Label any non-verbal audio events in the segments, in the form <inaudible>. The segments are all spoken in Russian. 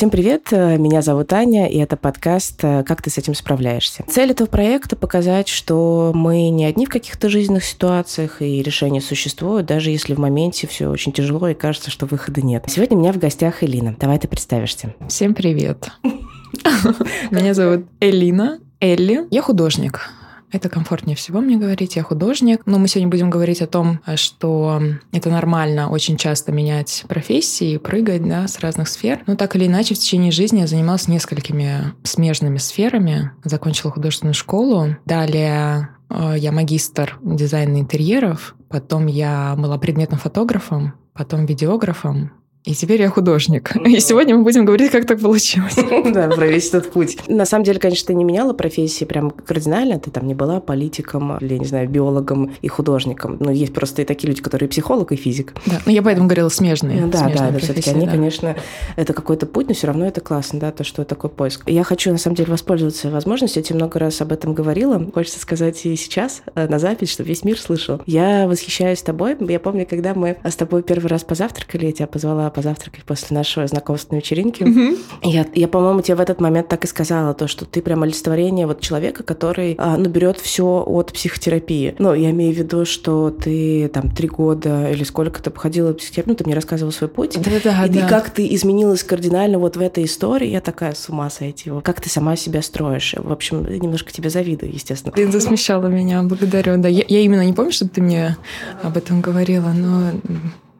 Всем привет, меня зовут Аня, и это подкаст «Как ты с этим справляешься?». Цель этого проекта – показать, что мы не одни в каких-то жизненных ситуациях, и решения существуют, даже если в моменте все очень тяжело и кажется, что выхода нет. Сегодня у меня в гостях Элина. Давай ты представишься. Всем привет. <laughs> Меня зовут Элина, Элли. Я художник. Это комфортнее всего мне говорить, я художник. Но мы сегодня будем говорить о том, что это нормально очень часто менять профессии, прыгать да, с разных сфер. Но так или иначе, в течение жизни я занималась несколькими смежными сферами. Закончила художественную школу. Далее э, я магистр дизайна интерьеров. Потом я была предметным фотографом, потом видеографом, и теперь я художник. И сегодня мы будем говорить, как так получилось. <laughs> Да, про весь этот путь. На самом деле, конечно, ты не меняла профессии прям кардинально. Ты там не была политиком или, не знаю, биологом и художником. Но есть просто и такие люди, которые психолог и физик. Да, но я поэтому говорила смежные. Ну да, да, да, все-таки они, конечно, это какой-то путь, но все равно это классно, да, то, что такой поиск. Я хочу, на самом деле, воспользоваться возможностью. Я тебе много раз об этом говорила. Хочется сказать и сейчас э, на запись, чтобы весь мир слышал. Я восхищаюсь тобой. Я помню, когда мы с тобой первый раз позавтракали, я тебя позвала позавтракать после нашего знакомственной вечеринки. Mm-hmm. Я, я, по-моему, тебе в этот момент так и сказала, то, что ты прям олицетворение вот человека, который, а, ну, берет все от психотерапии. Ну, я имею в виду, что ты там три года или сколько ты походила в психотерапию, ну, ты мне рассказывала свой путь. Да-да-да. И, и как ты изменилась кардинально вот в этой истории, я такая с ума сойти. Как ты сама себя строишь. В общем, немножко тебе завидую, естественно. Ты засмещала меня, благодарю. Да, я, я именно не помню, чтобы ты мне об этом говорила, но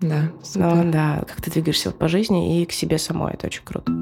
да. Ну, да, как ты двигаешься по жизни и к себе самой. Это очень круто.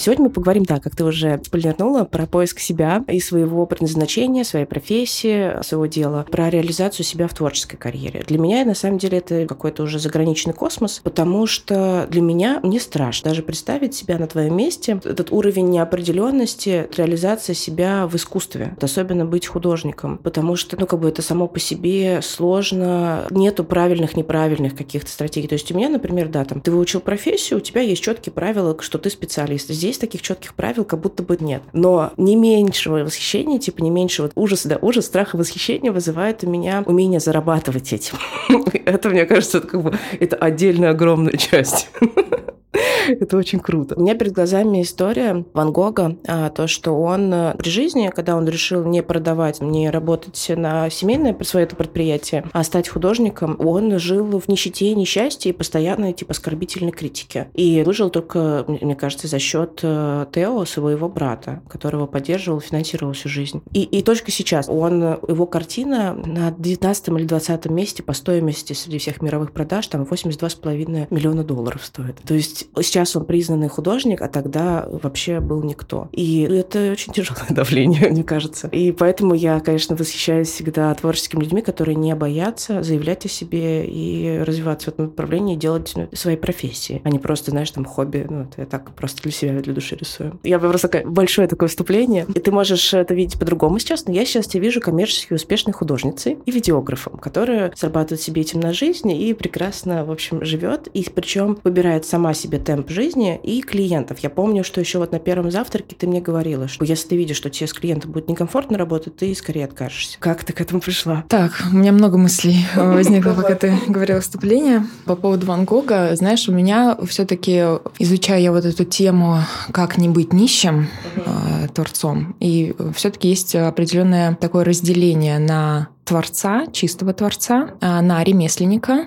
Сегодня мы поговорим, да, как ты уже спойлернула, про поиск себя и своего предназначения, своей профессии, своего дела, про реализацию себя в творческой карьере. Для меня, на самом деле, это какой-то уже заграничный космос, потому что для меня не страшно даже представить себя на твоем месте. Этот уровень неопределенности, реализация себя в искусстве, особенно быть художником, потому что, ну, как бы это само по себе сложно, нету правильных, неправильных каких-то стратегий. То есть у меня, например, да, там, ты выучил профессию, у тебя есть четкие правила, что ты специалист. Здесь здесь таких четких правил как будто бы нет. Но не меньшего восхищения, типа не меньшего ужаса, да, ужас, страх и восхищение вызывает у меня умение зарабатывать этим. <laughs> Это, мне кажется, это как бы это отдельная огромная часть. <laughs> <laughs> Это очень круто. У меня перед глазами история Ван Гога, а, то, что он э, при жизни, когда он решил не продавать, не работать на семейное свое это предприятие, а стать художником, он жил в нищете несчастье и постоянной типа оскорбительной критики. И выжил только, мне кажется, за счет э, Тео, своего брата, которого поддерживал, финансировал всю жизнь. И, и только сейчас он, его картина на 19 или 20 месте по стоимости среди всех мировых продаж, там 82,5 миллиона долларов стоит. То есть сейчас он признанный художник, а тогда вообще был никто. И это очень тяжелое <laughs> давление, мне кажется. И поэтому я, конечно, восхищаюсь всегда творческими людьми, которые не боятся заявлять о себе и развиваться в этом направлении, и делать ну, свои профессии, а не просто, знаешь, там хобби. Ну, это я так просто для себя, для души рисую. Я просто такая, большое такое вступление. И ты можешь это видеть по-другому сейчас, но я сейчас тебя вижу коммерчески успешной художницей и видеографом, которая зарабатывает себе этим на жизнь и прекрасно, в общем, живет. И причем выбирает сама себе темп жизни и клиентов. Я помню, что еще вот на первом завтраке ты мне говорила, что если ты видишь, что тебе с клиентом будет некомфортно работать, ты скорее откажешься. Как ты к этому пришла? Так, у меня много мыслей <laughs> возникло, пока ты говорила вступление. По поводу Ван Гога, знаешь, у меня все-таки, изучая я вот эту тему, как не быть нищим э, творцом, и все-таки есть определенное такое разделение на творца, чистого творца, а на ремесленника,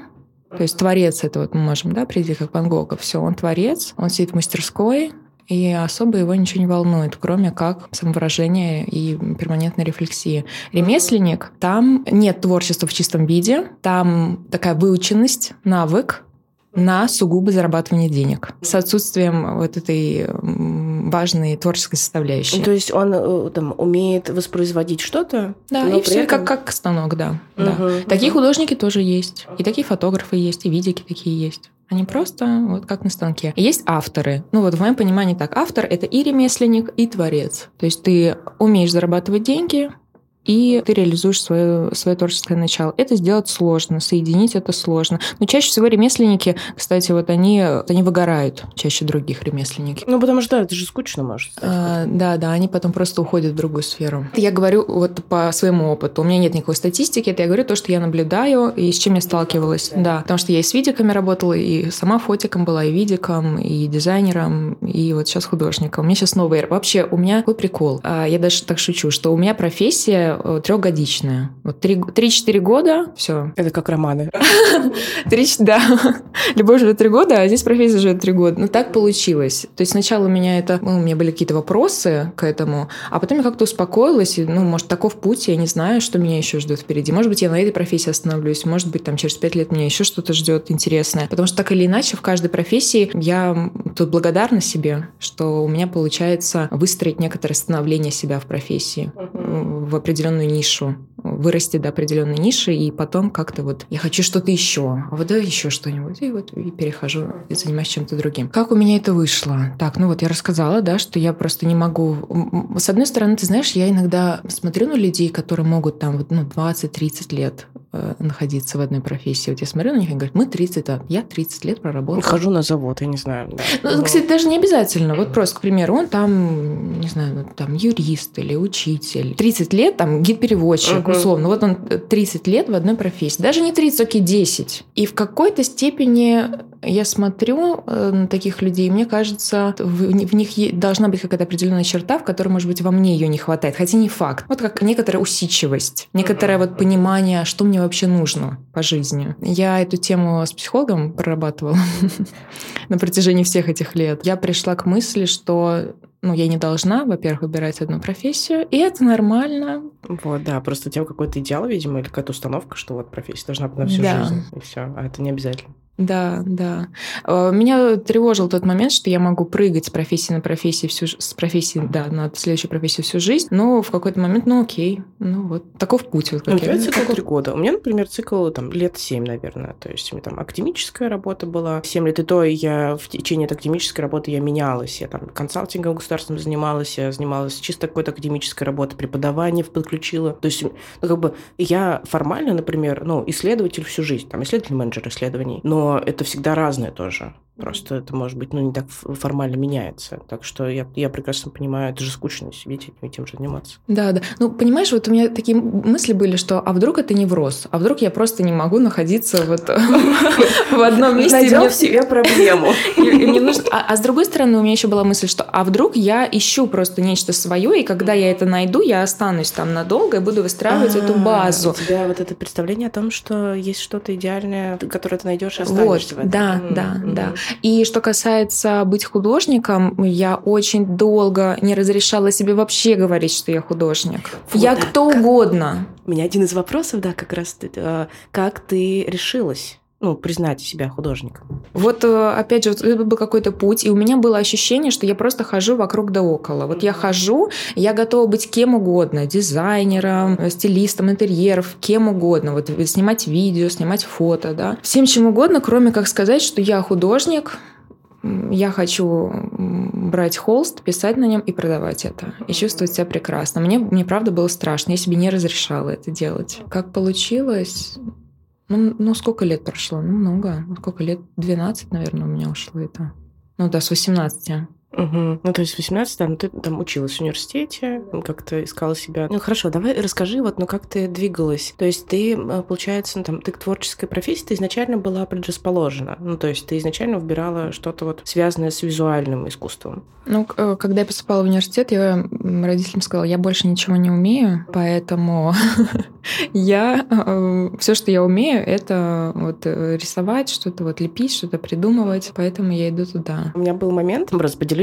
то есть творец это вот мы можем, да, прийти как Ван Гога. Все, он творец, он сидит в мастерской, и особо его ничего не волнует, кроме как самовыражение и перманентной рефлексии. Ремесленник, там нет творчества в чистом виде, там такая выученность, навык, на сугубо зарабатывание денег с отсутствием вот этой важной творческой составляющей. То есть он э, там умеет воспроизводить что-то? Да, и все этом... как, как станок, да. Угу, да. Угу. Такие художники тоже есть, и такие фотографы есть, и видики такие есть. Они просто вот как на станке. И есть авторы. Ну вот в моем понимании так. Автор — это и ремесленник, и творец. То есть ты умеешь зарабатывать деньги, и ты реализуешь свое, свое творческое начало. Это сделать сложно, соединить это сложно. Но чаще всего ремесленники, кстати, вот они, они выгорают чаще других ремесленники. Ну, потому что да, это же скучно может стать. А, да, да, они потом просто уходят в другую сферу. Я говорю вот по своему опыту. У меня нет никакой статистики, это я говорю то, что я наблюдаю и с чем я сталкивалась. Да, да потому что я и с видиками работала, и сама фотиком была, и видиком, и дизайнером, и вот сейчас художником. У меня сейчас новый... Вообще, у меня такой прикол. А, я даже так шучу, что у меня профессия э, трехгодичная. Вот 3-4 года, все. Это как романы. <laughs> Три, да. <laughs> Любовь живет три года, а здесь профессия живет три года. Ну, так получилось. То есть сначала у меня это... Ну, у меня были какие-то вопросы к этому, а потом я как-то успокоилась, и, ну, может, таков путь, я не знаю, что меня еще ждет впереди. Может быть, я на этой профессии остановлюсь, может быть, там через пять лет меня еще что-то ждет интересное. Потому что так или иначе в каждой профессии я тут благодарна себе, что у меня получается выстроить некоторое становление себя в профессии, в определенную нишу, вырасти до определенной ниши, и потом как-то вот я хочу что-то еще, а вот да еще что-нибудь, и вот и перехожу и занимаюсь чем-то другим. Как у меня это вышло? Так, ну вот я рассказала, да, что я просто не могу... С одной стороны, ты знаешь, я иногда смотрю на людей, которые могут там вот, ну, 20-30 лет э, находиться в одной профессии. Вот я смотрю на них и говорю, мы 30, а я 30 лет проработала. Хожу на завод, я не знаю. Да. Ну, кстати, даже не обязательно. Вот просто, к примеру, он там, не знаю, ну, там юрист или учитель. 30 лет там гид-переводчик, uh-huh. условно. Вот он 30 лет в одной профессии. Даже не 30, окей, 10. И в какой-то степени я смотрю э, на таких людей, и мне кажется, в, в них должна быть какая-то определенная черта, в которой, может быть, во мне ее не хватает. Хотя не факт. Вот как некоторая усидчивость, некоторое вот понимание, что мне вообще нужно по жизни. Я эту тему с психологом прорабатывала <laughs> на протяжении всех этих лет. Я пришла к мысли, что ну, я не должна, во-первых, выбирать одну профессию, и это нормально. Вот, да, просто у тебя какой-то идеал, видимо, или какая-то установка, что вот профессия должна быть на всю да. жизнь, и все, а это не обязательно. Да, да. А, меня тревожил тот момент, что я могу прыгать с профессии на профессию всю с профессии, да, на следующую профессию всю жизнь, но в какой-то момент, ну окей, ну вот таков путь. Вот, как у тебя цикл три года. У меня, например, цикл там лет семь, наверное. То есть у меня там академическая работа была семь лет, и то я в течение этой академической работы я менялась. Я там консалтингом государственным занималась, я занималась чисто какой-то академической работой, преподавание подключила. То есть, ну, как бы я формально, например, ну, исследователь всю жизнь, там, исследователь-менеджер исследований, но это всегда разное тоже. Просто это, может быть, ну, не так формально меняется. Так что я, я прекрасно понимаю, это же скучно сидеть и тем же заниматься. Да, да. Ну, понимаешь, вот у меня такие мысли были, что а вдруг это невроз? А вдруг я просто не могу находиться вот <laughs> в одном месте? Найдем в себе проблему. <laughs> А, а с другой стороны, у меня еще была мысль, что а вдруг я ищу просто нечто свое, и когда я это найду, я останусь там надолго и буду выстраивать эту а, базу. У тебя вот это представление о том, что есть что-то идеальное, которое ты найдешь и останешься вот, Да, да, да. И что касается быть художником, я очень долго не разрешала себе вообще говорить, что я художник. Вот, я да, кто как... угодно. У меня один из вопросов, да, как раз э, как ты решилась? Ну, признать себя художником. Вот, э, опять же, вот это был какой-то путь, и у меня было ощущение, что я просто хожу вокруг да около. Вот я хожу, я готова быть кем угодно, дизайнером, э, стилистом интерьеров, кем угодно, вот снимать видео, снимать фото, да, всем чем угодно, кроме как сказать, что я художник, я хочу брать холст, писать на нем и продавать это. И чувствовать себя прекрасно. Мне, мне правда было страшно. Я себе не разрешала это делать. Как получилось? Ну, ну, сколько лет прошло? Ну, много. Сколько лет? 12, наверное, у меня ушло это. Ну да, с 18. Угу. Ну, то есть 18, да, ну, ты там училась в университете, как-то искала себя. Ну, хорошо, давай расскажи, вот, ну, как ты двигалась. То есть ты, э, получается, ну, там, ты к творческой профессии, ты изначально была предрасположена. Ну, то есть ты изначально выбирала что-то вот связанное с визуальным искусством. Ну, э, когда я поступала в университет, я родителям сказала, я больше ничего не умею, поэтому <laughs> я... Э, Все, что я умею, это вот рисовать, что-то вот лепить, что-то придумывать, поэтому я иду туда. У меня был момент,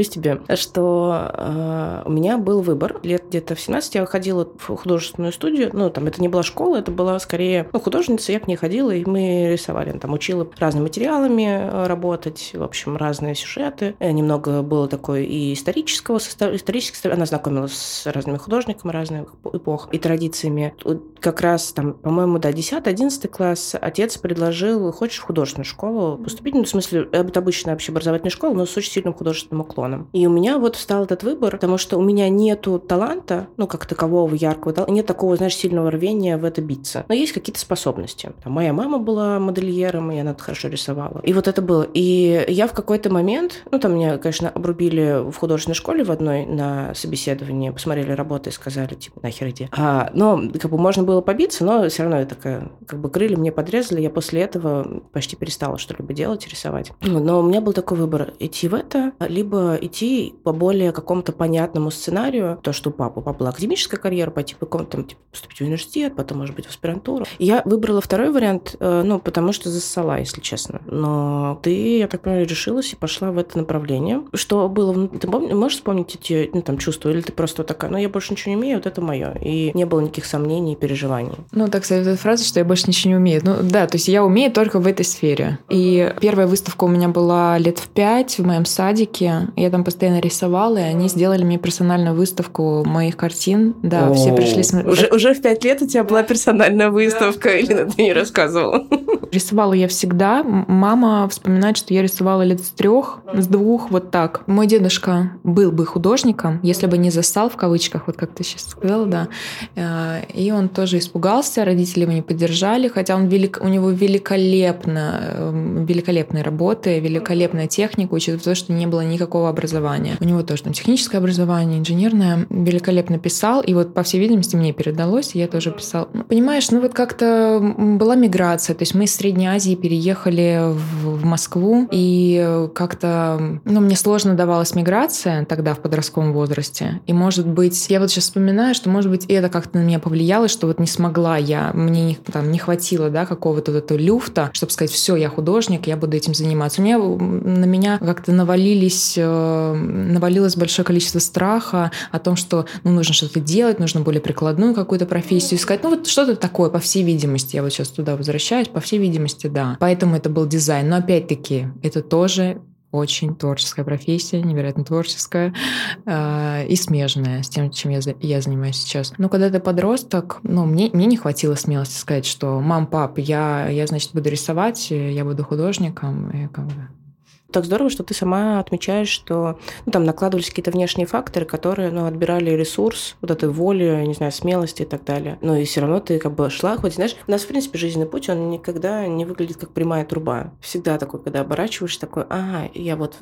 поделюсь поделюсь тебе, что э, у меня был выбор. Лет где-то в 17 я ходила в художественную студию. Ну, там это не была школа, это была скорее ну, художница. Я к ней ходила, и мы рисовали. Там учила разными материалами э, работать, в общем, разные сюжеты. Э, немного было такой и исторического, исторического. Она знакомилась с разными художниками разных эпох и традициями. Как раз там, по-моему, да, 10-11 класс отец предложил, хочешь в художественную школу поступить? Ну, в смысле, это обычная общеобразовательная школа, но с очень сильным художественным уклоном миллионам. И у меня вот встал этот выбор, потому что у меня нету таланта, ну, как такового яркого, нет такого, знаешь, сильного рвения в это биться. Но есть какие-то способности. Там, моя мама была модельером, и она хорошо рисовала. И вот это было. И я в какой-то момент, ну, там меня, конечно, обрубили в художественной школе в одной на собеседовании, посмотрели работы и сказали, типа, нахер иди. А, но, как бы, можно было побиться, но все равно это как бы крылья мне подрезали. Я после этого почти перестала что-либо делать, рисовать. Но у меня был такой выбор, идти в это, либо идти по более какому-то понятному сценарию, то, что у папы. У папы была академическая карьера, пойти по какому-то, там, типа, поступить в университет, потом, может быть, в аспирантуру. Я выбрала второй вариант, э, ну, потому что засала, если честно. Но ты, я так понимаю, решилась и пошла в это направление. Что было? Ты можешь вспомнить эти ну, там, чувства? Или ты просто такая, ну, я больше ничего не умею, вот это мое. И не было никаких сомнений и переживаний. Ну, так сказать, эта фраза, что я больше ничего не умею. Ну, да, то есть я умею только в этой сфере. И первая выставка у меня была лет в пять в моем садике. Я там постоянно рисовала, и они сделали мне персональную выставку моих картин. Да, О, все пришли смотреть. Уже, уже в пять лет у тебя была персональная выставка, или ты не рассказывала? <laughs> Рисовала я всегда. Мама вспоминает, что я рисовала лет с трех, с двух, вот так. Мой дедушка был бы художником, если бы не застал в кавычках, вот как ты сейчас сказала, да. Э, и он тоже испугался, родители его не поддержали, хотя он велик, у него великолепно, эм, великолепные работы, великолепная техника, учитывая то, что не было никакого образования. У него тоже там техническое образование, инженерное, великолепно писал, и вот, по всей видимости, мне передалось, и я тоже писал. Ну, понимаешь, ну вот как-то была миграция, то есть мы из Средней Азии переехали в, в Москву, и как-то, ну, мне сложно давалась миграция тогда в подростковом возрасте, и, может быть, я вот сейчас вспоминаю, что, может быть, это как-то на меня повлияло, что вот не смогла я, мне не, там, не хватило, да, какого-то вот этого люфта, чтобы сказать, все, я художник, я буду этим заниматься. У меня на меня как-то навалились, э, навалилось большое количество страха о том, что ну, нужно что-то делать, нужно более прикладную какую-то профессию искать. Ну вот что-то такое, по всей видимости. Я вот сейчас туда возвращаюсь, по всей видимости, да. Поэтому это был дизайн. Но опять-таки, это тоже очень творческая профессия, невероятно творческая э, и смежная с тем, чем я, я занимаюсь сейчас. Но когда ты подросток, ну, мне, мне не хватило смелости сказать, что «мам, пап, я, я, значит, буду рисовать, я буду художником». И как бы так здорово, что ты сама отмечаешь, что ну, там накладывались какие-то внешние факторы, которые ну, отбирали ресурс, вот этой воли, не знаю, смелости и так далее. Но и все равно ты как бы шла, хоть, знаешь, у нас, в принципе, жизненный путь, он никогда не выглядит как прямая труба. Всегда такой, когда оборачиваешься, такой, ага, я вот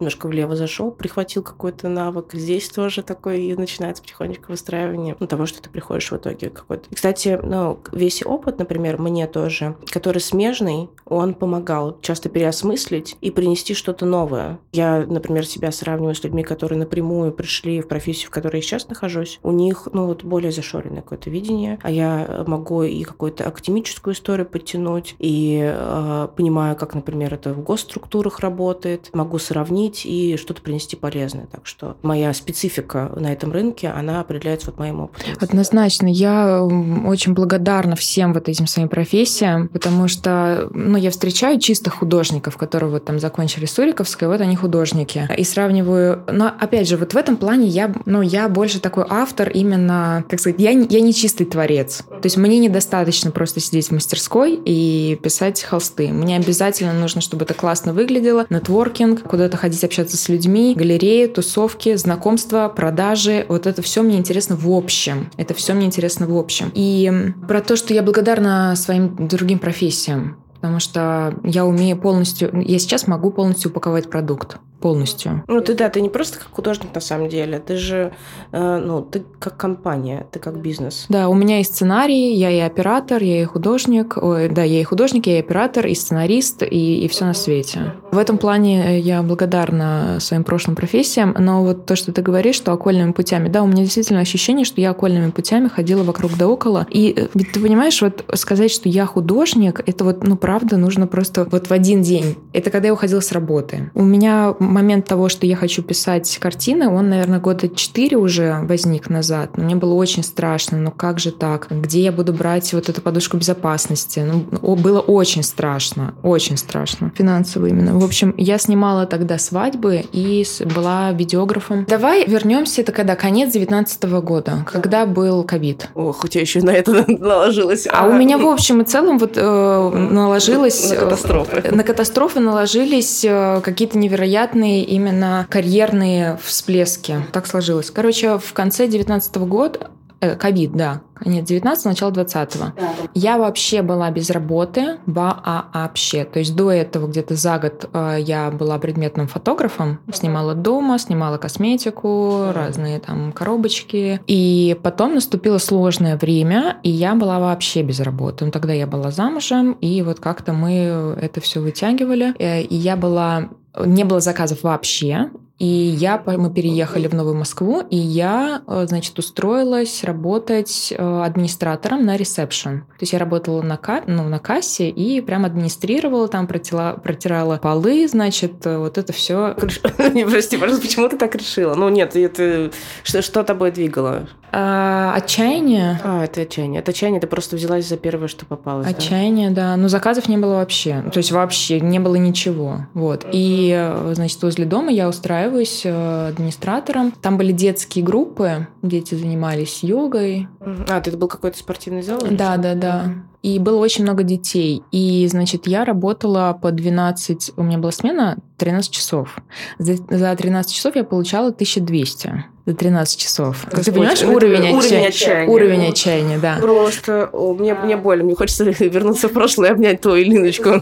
немножко влево зашел, прихватил какой-то навык, здесь тоже такой, и начинается потихонечку выстраивание ну, того, что ты приходишь в итоге какой-то. И, кстати, ну, весь опыт, например, мне тоже, который смежный, он помогал часто переосмыслить и принести что-то новое. Я, например, себя сравниваю с людьми, которые напрямую пришли в профессию, в которой я сейчас нахожусь. У них, ну, вот более зашоренное какое-то видение, а я могу и какую-то академическую историю подтянуть, и э, понимаю, как, например, это в госструктурах работает, могу сравнить и что-то принести полезное. Так что моя специфика на этом рынке, она определяется вот моим опытом. Однозначно. Я очень благодарна всем вот этим своим профессиям, потому что, ну, я встречаю чисто художников, которые вот там закончили закончили Суриковское, вот они художники. И сравниваю... Но, опять же, вот в этом плане я, ну, я больше такой автор именно, как сказать, я, я не чистый творец. То есть мне недостаточно просто сидеть в мастерской и писать холсты. Мне обязательно нужно, чтобы это классно выглядело, нетворкинг, куда-то ходить общаться с людьми, галереи, тусовки, знакомства, продажи. Вот это все мне интересно в общем. Это все мне интересно в общем. И про то, что я благодарна своим другим профессиям потому что я умею полностью, я сейчас могу полностью упаковать продукт полностью. Ну, ты да, ты не просто как художник на самом деле, ты же, э, ну, ты как компания, ты как бизнес. Да, у меня и сценарий, я и оператор, я и художник, ой, да, я и художник, я и оператор, и сценарист, и, и все на свете. В этом плане я благодарна своим прошлым профессиям, но вот то, что ты говоришь, что окольными путями, да, у меня действительно ощущение, что я окольными путями ходила вокруг да около, и э, ведь ты понимаешь, вот сказать, что я художник, это вот, ну, правда, нужно просто вот в один день. Это когда я уходила с работы. У меня момент того, что я хочу писать картины, он, наверное, года четыре уже возник назад. Мне было очень страшно. Ну как же так? Где я буду брать вот эту подушку безопасности? Ну, было очень страшно. Очень страшно. Финансово именно. В общем, я снимала тогда свадьбы и была видеографом. Давай вернемся, это когда? Конец 19 года, когда был ковид. Ох, у тебя еще на это <laughs> наложилось. А, а у меня в общем и целом вот э, наложилось... На катастрофы. На катастрофы наложились э, какие-то невероятные сильные именно карьерные всплески. Так сложилось. Короче, в конце 2019 года Э, ковид, да. Конец 19 начало 20 -го. Да. Я вообще была без работы, вообще. То есть до этого где-то за год э, я была предметным фотографом, снимала дома, снимала косметику, разные там коробочки. И потом наступило сложное время, и я была вообще без работы. Ну, тогда я была замужем, и вот как-то мы это все вытягивали. Э, и я была не было заказов вообще. И я, мы переехали в Новую Москву, и я, э, значит, устроилась работать э, администратором на ресепшн. То есть я работала на, ка ну, на кассе и прям администрировала, там протила, протирала полы, значит, э, вот это все. <laughs> Прости, пожалуйста, почему ты так решила? Ну нет, это что, что тобой двигало? А, отчаяние. А, это отчаяние. Это отчаяние, ты просто взялась за первое, что попалось. Отчаяние, да. да. Но заказов не было вообще. То есть вообще не было ничего. Вот. И, значит, возле дома я устраиваюсь э, администратором. Там были детские группы, дети занимались йогой. А, это был какой-то спортивный зал? Да, да, да. И было очень много детей. И, значит, я работала по 12... У меня была смена 13 часов. За, за 13 часов я получала 1200 за 13 часов. Господь, Ты понимаешь уровень, уровень отчаяния? отчаяния? Уровень отчаяния, да. Просто о, мне, мне больно. Мне хочется <laughs> вернуться в прошлое и обнять твою Линочку.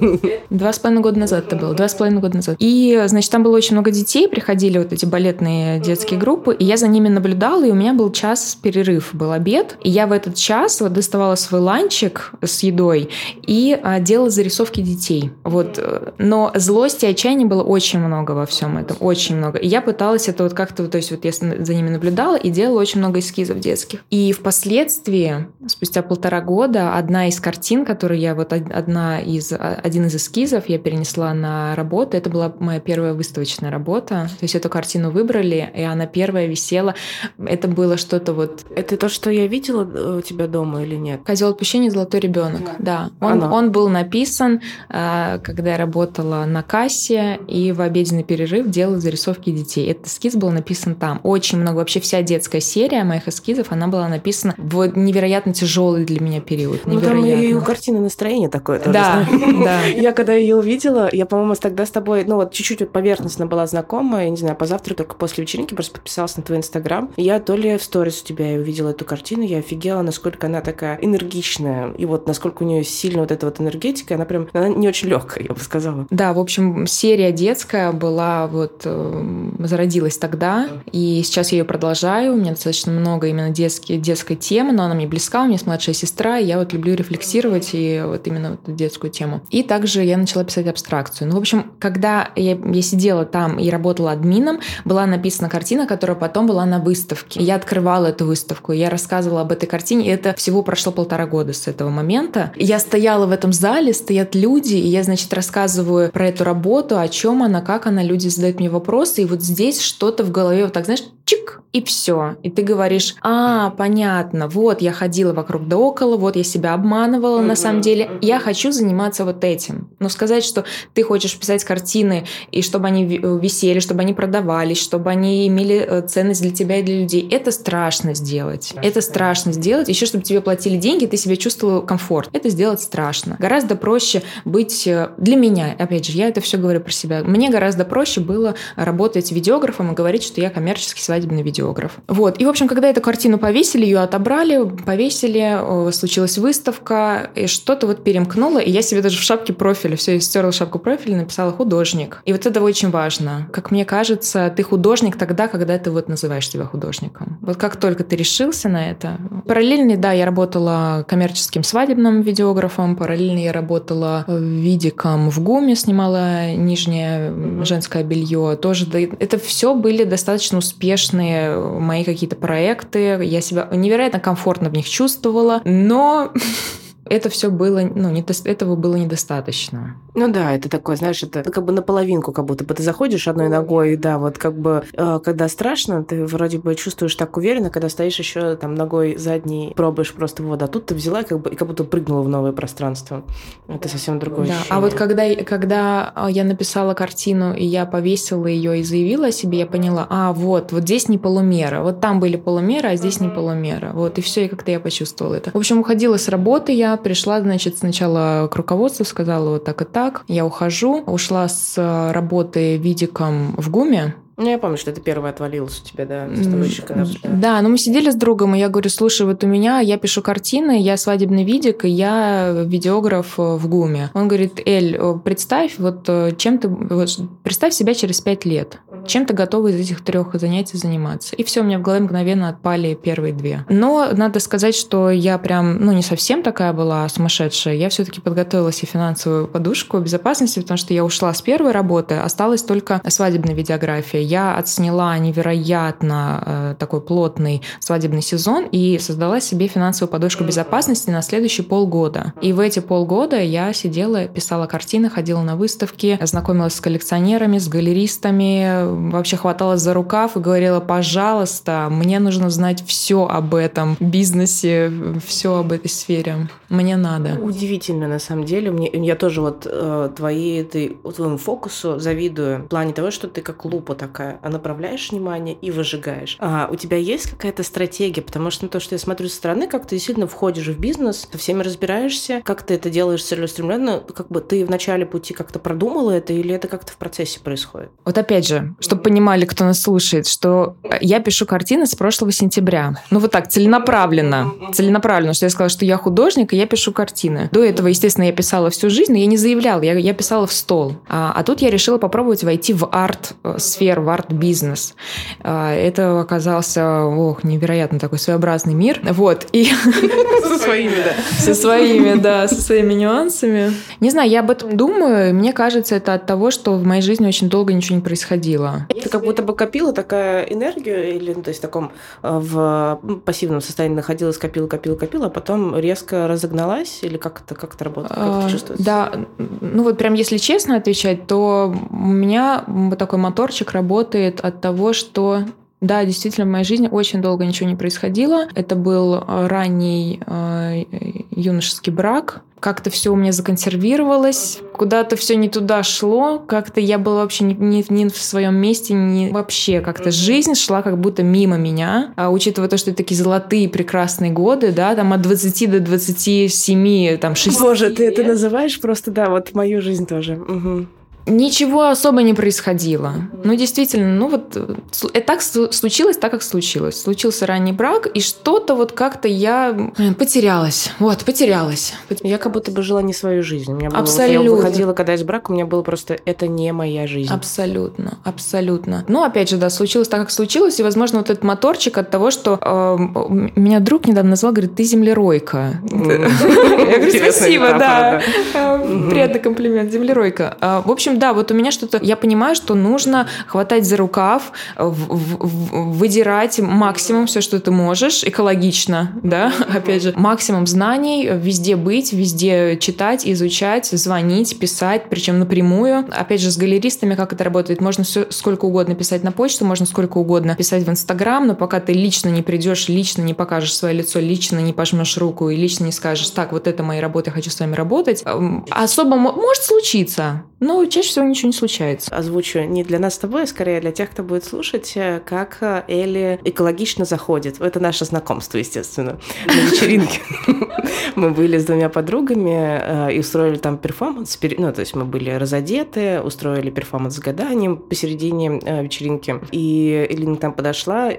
Два с половиной года назад это было. Два с половиной года назад. И, значит, там было очень много детей. Приходили вот эти балетные детские группы. И я за ними наблюдала. И у меня был час перерыв. Был обед. И я в этот час вот доставала свой ланчик с едой и а, делала зарисовки детей. Вот. Э, но злости и отчаяния было очень много во всем этом. Очень много. И я пыталась это вот как-то... То есть вот я за ними наблюдала и делала очень много эскизов детских. И впоследствии, спустя полтора года, одна из картин, которую я вот одна из, а, один из эскизов я перенесла на работу, это была моя первая выставочная работа. То есть эту картину выбрали, и она первая висела. Это было что-то вот... Это то, что я видела э, у тебя дома или нет? Козел отпущения «Золотой ребенок». Да. да. Он, он был написан, э, когда я работала на кассе, и в обеденный перерыв делала зарисовки детей. Этот эскиз был написан там. Очень много, вообще вся детская серия моих эскизов, она была написана в невероятно тяжелый для меня период. Ну, там и у картины настроение такое тоже. Да, <laughs> да. Я когда ее увидела, я, по-моему, тогда с тобой, ну вот чуть-чуть вот поверхностно была знакома, я не знаю, позавтра только после вечеринки просто подписалась на твой инстаграм. Я то ли в сторис у тебя увидела эту картину, я офигела, насколько она такая энергичная, и вот насколько у нее сильно вот эта вот энергетика, она прям, она не очень легкая, я бы сказала. Да, в общем, серия детская была вот, э, зародилась тогда, и сейчас я ее продолжаю. У меня достаточно много именно детские, детской темы, но она мне близка. У меня есть младшая сестра, и я вот люблю рефлексировать и вот именно вот детскую тему. И также я начала писать абстракцию. Ну, в общем, когда я, я сидела там и работала админом, была написана картина, которая потом была на выставке. Я открывала эту выставку, я рассказывала об этой картине, и это всего прошло полтора года с этого момента. Я стояла в этом зале, стоят люди, и я, значит, рассказываю про эту работу, о чем она, как она, люди задают мне вопросы, и вот здесь что-то в голове вот так, знаешь, чик, и все. И ты говоришь, а, понятно, вот я ходила вокруг да около, вот я себя обманывала на самом деле, я хочу заниматься вот этим. Но сказать, что ты хочешь писать картины, и чтобы они висели, чтобы они продавались, чтобы они имели э, ценность для тебя и для людей, это страшно сделать. Это страшно сделать. Еще чтобы тебе платили деньги, ты себя чувствовал комфорт. Это сделать страшно. Гораздо проще быть э, для меня, опять же, я это все говорю про себя. Мне гораздо проще было работать видеографом и говорить, что я коммерческий свадебный видеограф. Вот. И, в общем, когда эту картину повесили, ее отобрали, повесили, случилась выставка, и что-то вот перемкнуло, и я себе даже в шапке профиля, все, стерла шапку профиля, написала «художник». И вот это очень важно. Как мне кажется, ты художник тогда, когда ты вот называешь себя художником. Вот как только ты решился на это. Параллельно, да, я работала коммерческим свадебным видеографом, параллельно я работала видиком в ГУМе, снимала нижнее женское белье. Тоже это все были достаточно успешные мои какие-то проекты. Я себя невероятно комфортно в них чувствовала, но <laughs> это все было, ну, не, этого было недостаточно. Ну да, это такое, знаешь, это как бы наполовинку, как будто бы ты заходишь одной ногой, да, вот как бы, э, когда страшно, ты вроде бы чувствуешь так уверенно, когда стоишь еще там ногой задней, пробуешь просто воду, а тут ты взяла как бы, и как будто прыгнула в новое пространство. Это совсем другое да. ощущение. А вот когда, когда а, я написала картину, и я повесила ее и заявила о себе, я поняла, а вот, вот здесь не полумера, вот там были полумеры, а здесь не полумера. Вот, и все, и как-то я почувствовала это. В общем, уходила с работы я Пришла, значит, сначала к руководству, сказала вот так и так. Я ухожу. Ушла с работы видиком в ГУМе. Ну, я помню, что это первое отвалилось у тебя, да, когда... Да, но мы сидели с другом, и я говорю, слушай, вот у меня, я пишу картины, я свадебный видик, и я видеограф в ГУМе. Он говорит, Эль, представь, вот э, чем ты... Вот, представь себя через пять лет. Чем ты готова из этих трех занятий заниматься? И все, у меня в голове мгновенно отпали первые две. Но надо сказать, что я прям, ну, не совсем такая была сумасшедшая. Я все-таки подготовила себе финансовую подушку безопасности, потому что я ушла с первой работы, осталась только свадебная видеография. Я отсняла невероятно э, такой плотный свадебный сезон и создала себе финансовую подушку безопасности на следующие полгода. И в эти полгода я сидела, писала картины, ходила на выставки, знакомилась с коллекционерами, с галеристами, вообще хваталась за рукав и говорила, пожалуйста, мне нужно знать все об этом бизнесе, все об этой сфере. Мне надо. Удивительно, на самом деле. Мне, я тоже вот э, твои, ты, твоему фокусу завидую в плане того, что ты как лупа такая, а направляешь внимание и выжигаешь. А у тебя есть какая-то стратегия? Потому что на то, что я смотрю со стороны, как ты действительно входишь в бизнес, со всеми разбираешься, как ты это делаешь целеустремленно, как бы ты в начале пути как-то продумала это или это как-то в процессе происходит? Вот опять же, чтобы понимали, кто нас слушает, что я пишу картины с прошлого сентября. Ну вот так, целенаправленно. Целенаправленно, что я сказала, что я художник, и я пишу картины. До этого, естественно, я писала всю жизнь, но я не заявляла, я, я писала в стол. А, а тут я решила попробовать войти в арт-сферу, в арт-бизнес. А, это оказался, ох, невероятно такой своеобразный мир. Вот. И... Со своими, да. Со своими, да, со своими нюансами. Не знаю, я об этом думаю. Мне кажется, это от того, что в моей жизни очень долго ничего не происходило. Ты как будто бы копила такая энергию, или, ну, то есть в таком э, в пассивном состоянии находилась, копила, копила, копила, а потом резко разогналась, или как это, как это работает, как это а, чувствуется? Да, ну вот прям если честно отвечать, то у меня такой моторчик работает от того, что да, действительно, в моей жизни очень долго ничего не происходило. Это был э, ранний э, юношеский брак. Как-то все у меня законсервировалось, куда-то все не туда шло, как-то я была вообще не, не, не в своем месте, не вообще как-то жизнь шла как будто мимо меня, а учитывая то, что это такие золотые прекрасные годы, да, там от 20 до 27, там 6 Боже, ты это называешь просто, да, вот мою жизнь тоже. Угу. Ничего особо не происходило. Ну, действительно, ну вот э, так случилось, так как случилось. Случился ранний брак, и что-то вот как-то я потерялась. Вот, потерялась. Я как будто бы жила не свою жизнь. У меня было, абсолютно. Вот я выходила, когда из брака, у меня было просто это не моя жизнь. Абсолютно, абсолютно. Ну, опять же, да, случилось так, как случилось, и, возможно, вот этот моторчик от того, что э, меня друг недавно назвал, говорит, ты землеройка. Я говорю, спасибо, да. Э, приятный комплимент, землеройка. В общем, общем, да, вот у меня что-то... Я понимаю, что нужно хватать за рукав, выдирать максимум все, что ты можешь, экологично, да, опять же, максимум знаний, везде быть, везде читать, изучать, звонить, писать, причем напрямую. Опять же, с галеристами как это работает? Можно все сколько угодно писать на почту, можно сколько угодно писать в Инстаграм, но пока ты лично не придешь, лично не покажешь свое лицо, лично не пожмешь руку и лично не скажешь, так, вот это мои работы, я хочу с вами работать, особо может случиться, но чаще всего ничего не случается. Озвучу не для нас с тобой, а скорее для тех, кто будет слушать, э, как э, Элли экологично заходит. Это наше знакомство, естественно, на вечеринке. <laughs> Мы были с двумя подругами э, и устроили там перформанс. Ну, то есть мы были разодеты, устроили перформанс с гаданием посередине вечеринки. И Элина там подошла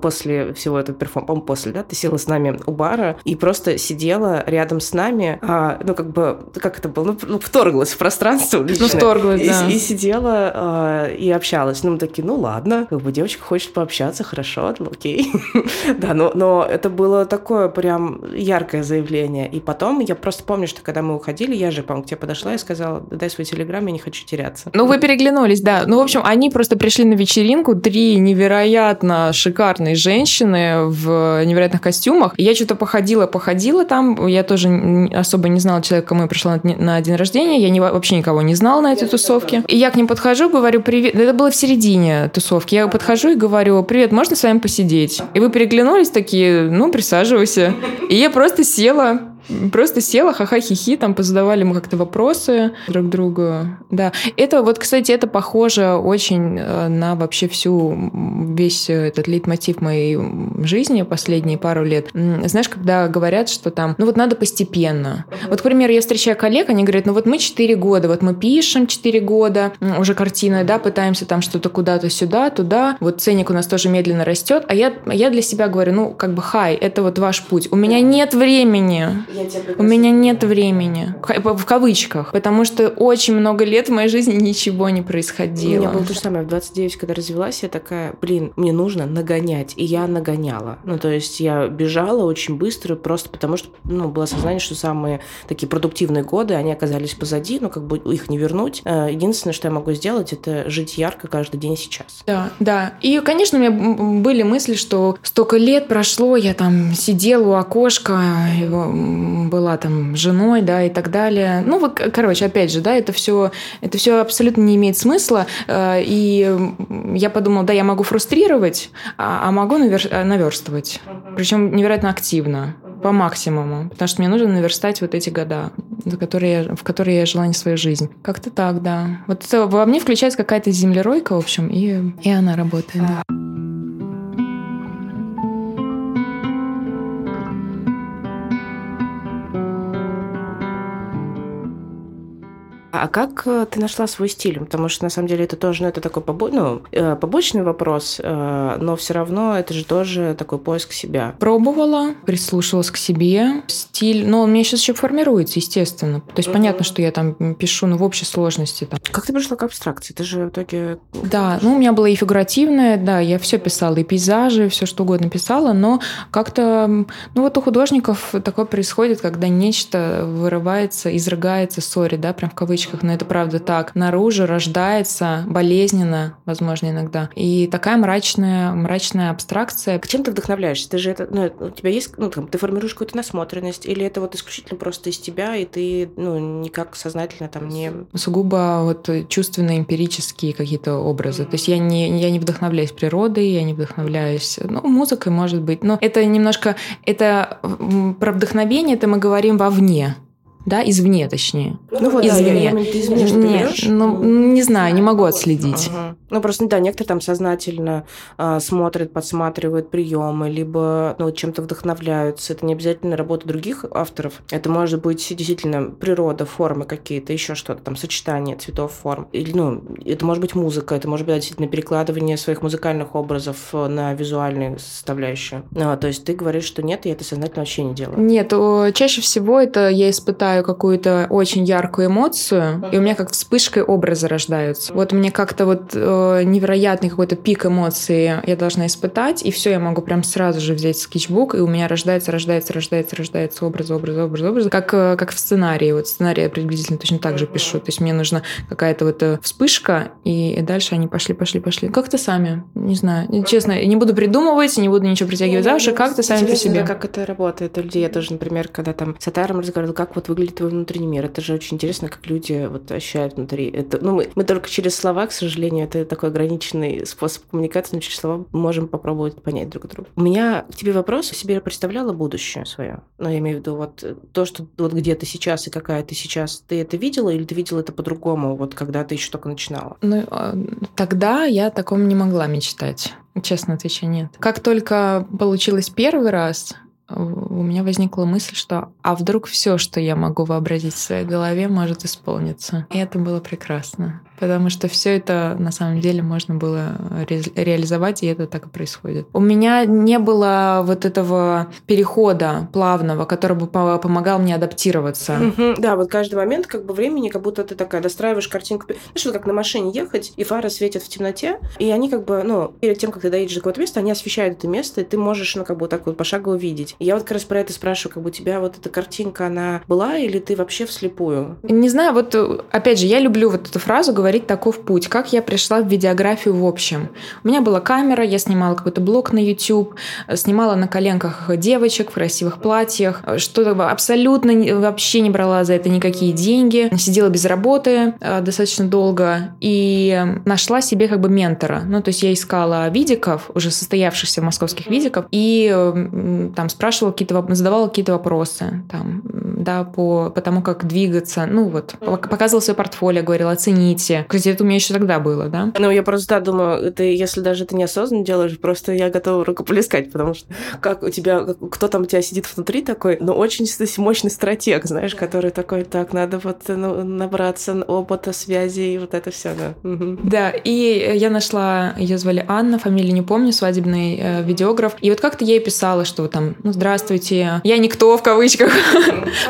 после всего этого перформанса, по после, да, ты села с нами у бара и просто сидела рядом с нами, а, ну, как бы, как это было, ну, вторглась в пространство личное. Ну, вторглась, да. И, и сидела э, и общалась. Ну, мы такие, ну, ладно, как бы девочка хочет пообщаться, хорошо, окей. <laughs> да, но, но это было такое прям яркое заявление. И потом я просто помню, что когда мы уходили, я же, по-моему, к тебе подошла и сказала, дай свой телеграм, я не хочу теряться. Ну, вы переглянулись, да. Ну, в общем, они просто пришли на вечеринку, три невероятно шикарные женщины в невероятных костюмах. Я что-то походила, походила там, я тоже особо не знала человека, кому я пришла на, на день рождения, я не, вообще никого не знала на этой тусовке. И я к ним подхожу, говорю, привет. Это было в середине тусовки. Я подхожу и говорю, привет, можно с вами посидеть? И вы переглянулись такие, ну, присаживайся. И я просто села Просто села, ха-ха-хи-хи, там позадавали мы как-то вопросы друг другу. Да. Это вот, кстати, это похоже очень э, на вообще всю весь этот лейтмотив моей жизни последние пару лет. Знаешь, когда говорят, что там, ну вот надо постепенно. Вот, к примеру, я встречаю коллег, они говорят, ну вот мы 4 года, вот мы пишем 4 года, уже картиной, да, пытаемся там что-то куда-то сюда, туда, вот ценник у нас тоже медленно растет, а я, я для себя говорю, ну, как бы, хай, это вот ваш путь. У меня нет времени. У меня нет времени. В кавычках. Потому что очень много лет в моей жизни ничего не происходило. У меня было то же самое. В 29, когда развелась, я такая, блин, мне нужно нагонять. И я нагоняла. Ну, то есть я бежала очень быстро, просто потому что, ну, было сознание, что самые такие продуктивные годы, они оказались позади, ну, как бы их не вернуть. Э, единственное, что я могу сделать, это жить ярко каждый день сейчас. Да, да. И, конечно, у меня были мысли, что столько лет прошло, я там сидела у окошка, была там женой, да, и так далее. Ну, вот, короче, опять же, да, это все, это все абсолютно не имеет смысла. Э, и я подумала, да, я могу фрустрировать, а, а могу навер... наверстывать. Причем невероятно активно по максимуму, потому что мне нужно наверстать вот эти года, за которые в которые я жила не свою жизнь. Как-то так, да. Вот во мне включается какая-то землеройка, в общем, и, и она работает. Да. А как э, ты нашла свой стиль? Потому что на самом деле это тоже, ну, это такой побо... ну, э, побочный вопрос, э, но все равно это же тоже такой поиск себя. Пробовала, прислушалась к себе. Стиль, но он у меня сейчас еще формируется, естественно. То есть uh-huh. понятно, что я там пишу, ну, в общей сложности. Там. Как ты пришла к абстракции? Ты же в итоге... Да, ну, у меня было и фигуративное, да, я все писала, и пейзажи, все что угодно писала, но как-то, ну, вот у художников такое происходит, когда нечто вырывается, изрыгается, сори, да, прям в кавычках кавычках, но это правда так, наружу рождается болезненно, возможно, иногда. И такая мрачная, мрачная абстракция. К чем ты вдохновляешься? Ты же это, ну, у тебя есть, ну, там, ты формируешь какую-то насмотренность, или это вот исключительно просто из тебя, и ты, ну, никак сознательно там не... Сугубо вот чувственно эмпирические какие-то образы. Mm-hmm. То есть я не, я не вдохновляюсь природой, я не вдохновляюсь, ну, музыкой, может быть, но это немножко, это про вдохновение, это мы говорим вовне да, извне, точнее. Ну вот, извне. Да, ты извне что Нет, ну, не знаю, не могу отследить. Ага. Ну, просто, да, некоторые там сознательно э, смотрят, подсматривают приемы, либо ну, чем-то вдохновляются. Это не обязательно работа других авторов. Это может быть действительно природа, формы какие-то, еще что-то, там, сочетание цветов, форм. Или, ну, это может быть музыка, это может быть действительно перекладывание своих музыкальных образов на визуальные составляющие. А, то есть ты говоришь, что нет, я это сознательно вообще не делаю. Нет, чаще всего это я испытаю переживаю какую-то очень яркую эмоцию, и у меня как вспышкой образы рождаются. Вот мне как-то вот э, невероятный какой-то пик эмоций я должна испытать, и все, я могу прям сразу же взять скетчбук, и у меня рождается, рождается, рождается, рождается образ, образ, образ, образ, как, э, как в сценарии. Вот сценарий я приблизительно точно так же пишу. То есть мне нужна какая-то вот э, вспышка, и дальше они пошли, пошли, пошли. Как-то сами, не знаю. Честно, не буду придумывать, не буду ничего притягивать за уши, как-то сами по себе. как это работает у людей. Я тоже, например, когда там с Атаром разговаривала, как вот выглядит твой внутренний мир. Это же очень интересно, как люди вот ощущают внутри. Это, ну, мы, мы только через слова, к сожалению, это такой ограниченный способ коммуникации, но через слова можем попробовать понять друг друга. У меня к тебе вопрос. Себе представляла будущее свое? Ну, я имею в виду вот то, что вот где ты сейчас и какая ты сейчас. Ты это видела или ты видела это по-другому, вот когда ты еще только начинала? Ну, а, тогда я о таком не могла мечтать. Честно отвечаю, нет. Как только получилось первый раз, у меня возникла мысль, что а вдруг все, что я могу вообразить в своей голове, может исполниться. И это было прекрасно потому что все это на самом деле можно было ре реализовать, и это так и происходит. У меня не было вот этого перехода плавного, который бы помогал мне адаптироваться. Угу, да, вот каждый момент как бы времени, как будто ты такая достраиваешь картинку. Знаешь, вот как на машине ехать, и фары светят в темноте, и они как бы, ну, перед тем, как ты доедешь до какого-то места, они освещают это место, и ты можешь, ну, как бы так вот пошагово видеть. И я вот как раз про это спрашиваю, как бы у тебя вот эта картинка, она была, или ты вообще вслепую? Не знаю, вот опять же, я люблю вот эту фразу говорить «Таков путь», как я пришла в видеографию в общем. У меня была камера, я снимала какой-то блог на YouTube, снимала на коленках девочек в красивых платьях, что абсолютно вообще не брала за это никакие деньги, сидела без работы э, достаточно долго и нашла себе как бы ментора. Ну, то есть я искала видиков, уже состоявшихся московских видиков, и там спрашивала спрашивала какие-то, задавала какие-то вопросы, там, да, по, по тому, как двигаться, ну вот, показывала свое портфолио, говорила, оцените. Кстати, это у меня еще тогда было, да? Ну, я просто, да, думаю, ты, если даже ты неосознанно делаешь, просто я готова рукоплескать, потому что как у тебя, кто там у тебя сидит внутри такой, ну, очень мощный стратег, знаешь, который такой, так, надо вот ну, набраться опыта, связи и вот это все, да. Угу. Да, и я нашла, ее звали Анна, фамилию не помню, свадебный э, видеограф, и вот как-то ей писала, что там, ну, здравствуйте, я никто в кавычках,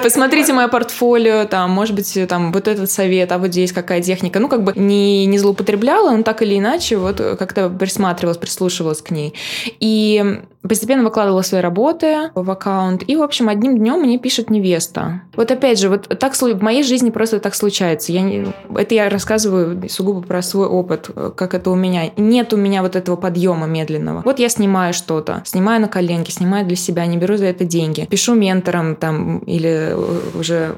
посмотрите мое портфолио, там, может быть, там, вот этот совет, а вот здесь какая техника, ну, как бы не, не злоупотребляла, но так или иначе вот как-то присматривалась, прислушивалась к ней. И постепенно выкладывала свои работы в аккаунт, и, в общем, одним днем мне пишет невеста. Вот опять же, вот так в моей жизни просто так случается. Я не, это я рассказываю сугубо про свой опыт, как это у меня. Нет у меня вот этого подъема медленного. Вот я снимаю что-то, снимаю на коленке, снимаю для себя, не беру за это деньги. Пишу менторам там или уже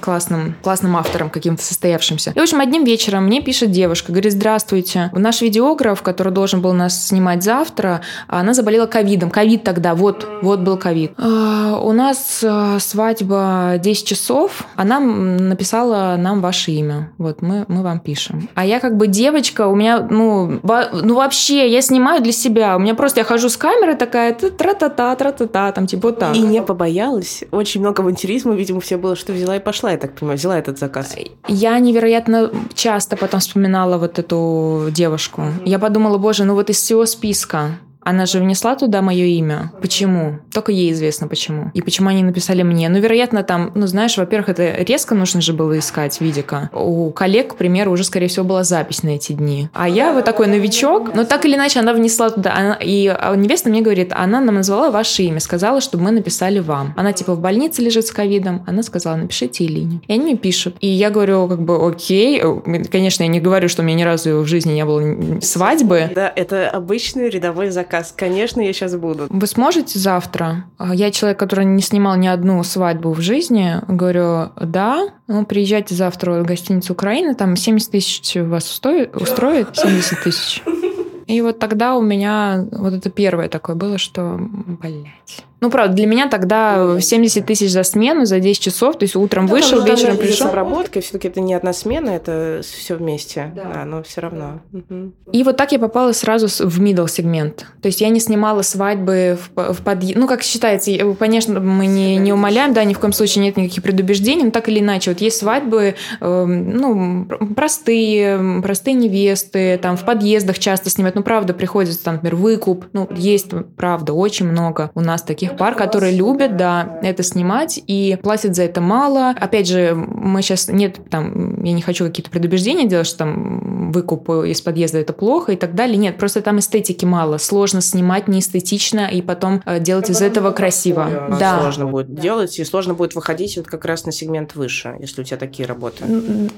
классным, классным автором каким-то состоявшимся. И, в общем, одним вечером мне пишет девушка, говорит, здравствуйте, наш видеограф, который должен был нас снимать завтра, она заболела ковидом ковид тогда, вот, вот был ковид. А, у нас а, свадьба 10 часов, она написала нам ваше имя. Вот, мы, мы вам пишем. А я как бы девочка, у меня, ну, во, ну вообще, я снимаю для себя. У меня просто, я хожу с камерой такая, тра-та-та, тра-та-та, там типа вот так. И не побоялась. Очень много авантюризма, видимо, все было, что взяла и пошла, я так понимаю, взяла этот заказ. Я невероятно часто потом вспоминала вот эту девушку. Я подумала, боже, ну вот из всего списка она же внесла туда мое имя. Почему? Только ей известно почему. И почему они написали мне. Ну, вероятно, там, ну, знаешь, во-первых, это резко нужно же было искать видика. У коллег, к примеру, уже, скорее всего, была запись на эти дни. А я вот такой новичок. Но так или иначе, она внесла туда. Она, и а невеста мне говорит, она нам назвала ваше имя, сказала, чтобы мы написали вам. Она типа в больнице лежит с ковидом. Она сказала, напишите Илине. И они мне пишут. И я говорю, как бы, окей. Конечно, я не говорю, что у меня ни разу в жизни не было свадьбы. Да, это обычный рядовой заказ заказ. Конечно, я сейчас буду. Вы сможете завтра? Я человек, который не снимал ни одну свадьбу в жизни. Говорю, да, ну, приезжайте завтра в гостиницу Украины, там 70 тысяч вас устроит? <laughs> устроит? 70 тысяч. И вот тогда у меня вот это первое такое было, что, блядь. Ну, правда, для меня тогда 70 тысяч за смену, за 10 часов, то есть утром да, вышел, вечером пришел. обработка, все-таки это не одна смена, это все вместе, да, да но все равно. Угу. И вот так я попала сразу в middle сегмент. То есть я не снимала свадьбы в, в подъезд. Ну, как считается, конечно, мы не, не умоляем, да, ни в коем случае нет никаких предубеждений, но так или иначе, вот есть свадьбы, э, ну, простые, простые невесты, там в подъездах часто снимают, ну, правда, приходится там, например, выкуп, ну, есть, правда, очень много у нас таких тех пар, которые любят, да, это снимать и платят за это мало. Опять же, мы сейчас нет там, я не хочу какие-то предубеждения делать, что там выкуп из подъезда это плохо и так далее. Нет, просто там эстетики мало. Сложно снимать неэстетично и потом э, делать из этого красиво. Да. Сложно будет делать и сложно будет выходить вот как раз на сегмент выше, если у тебя такие работы.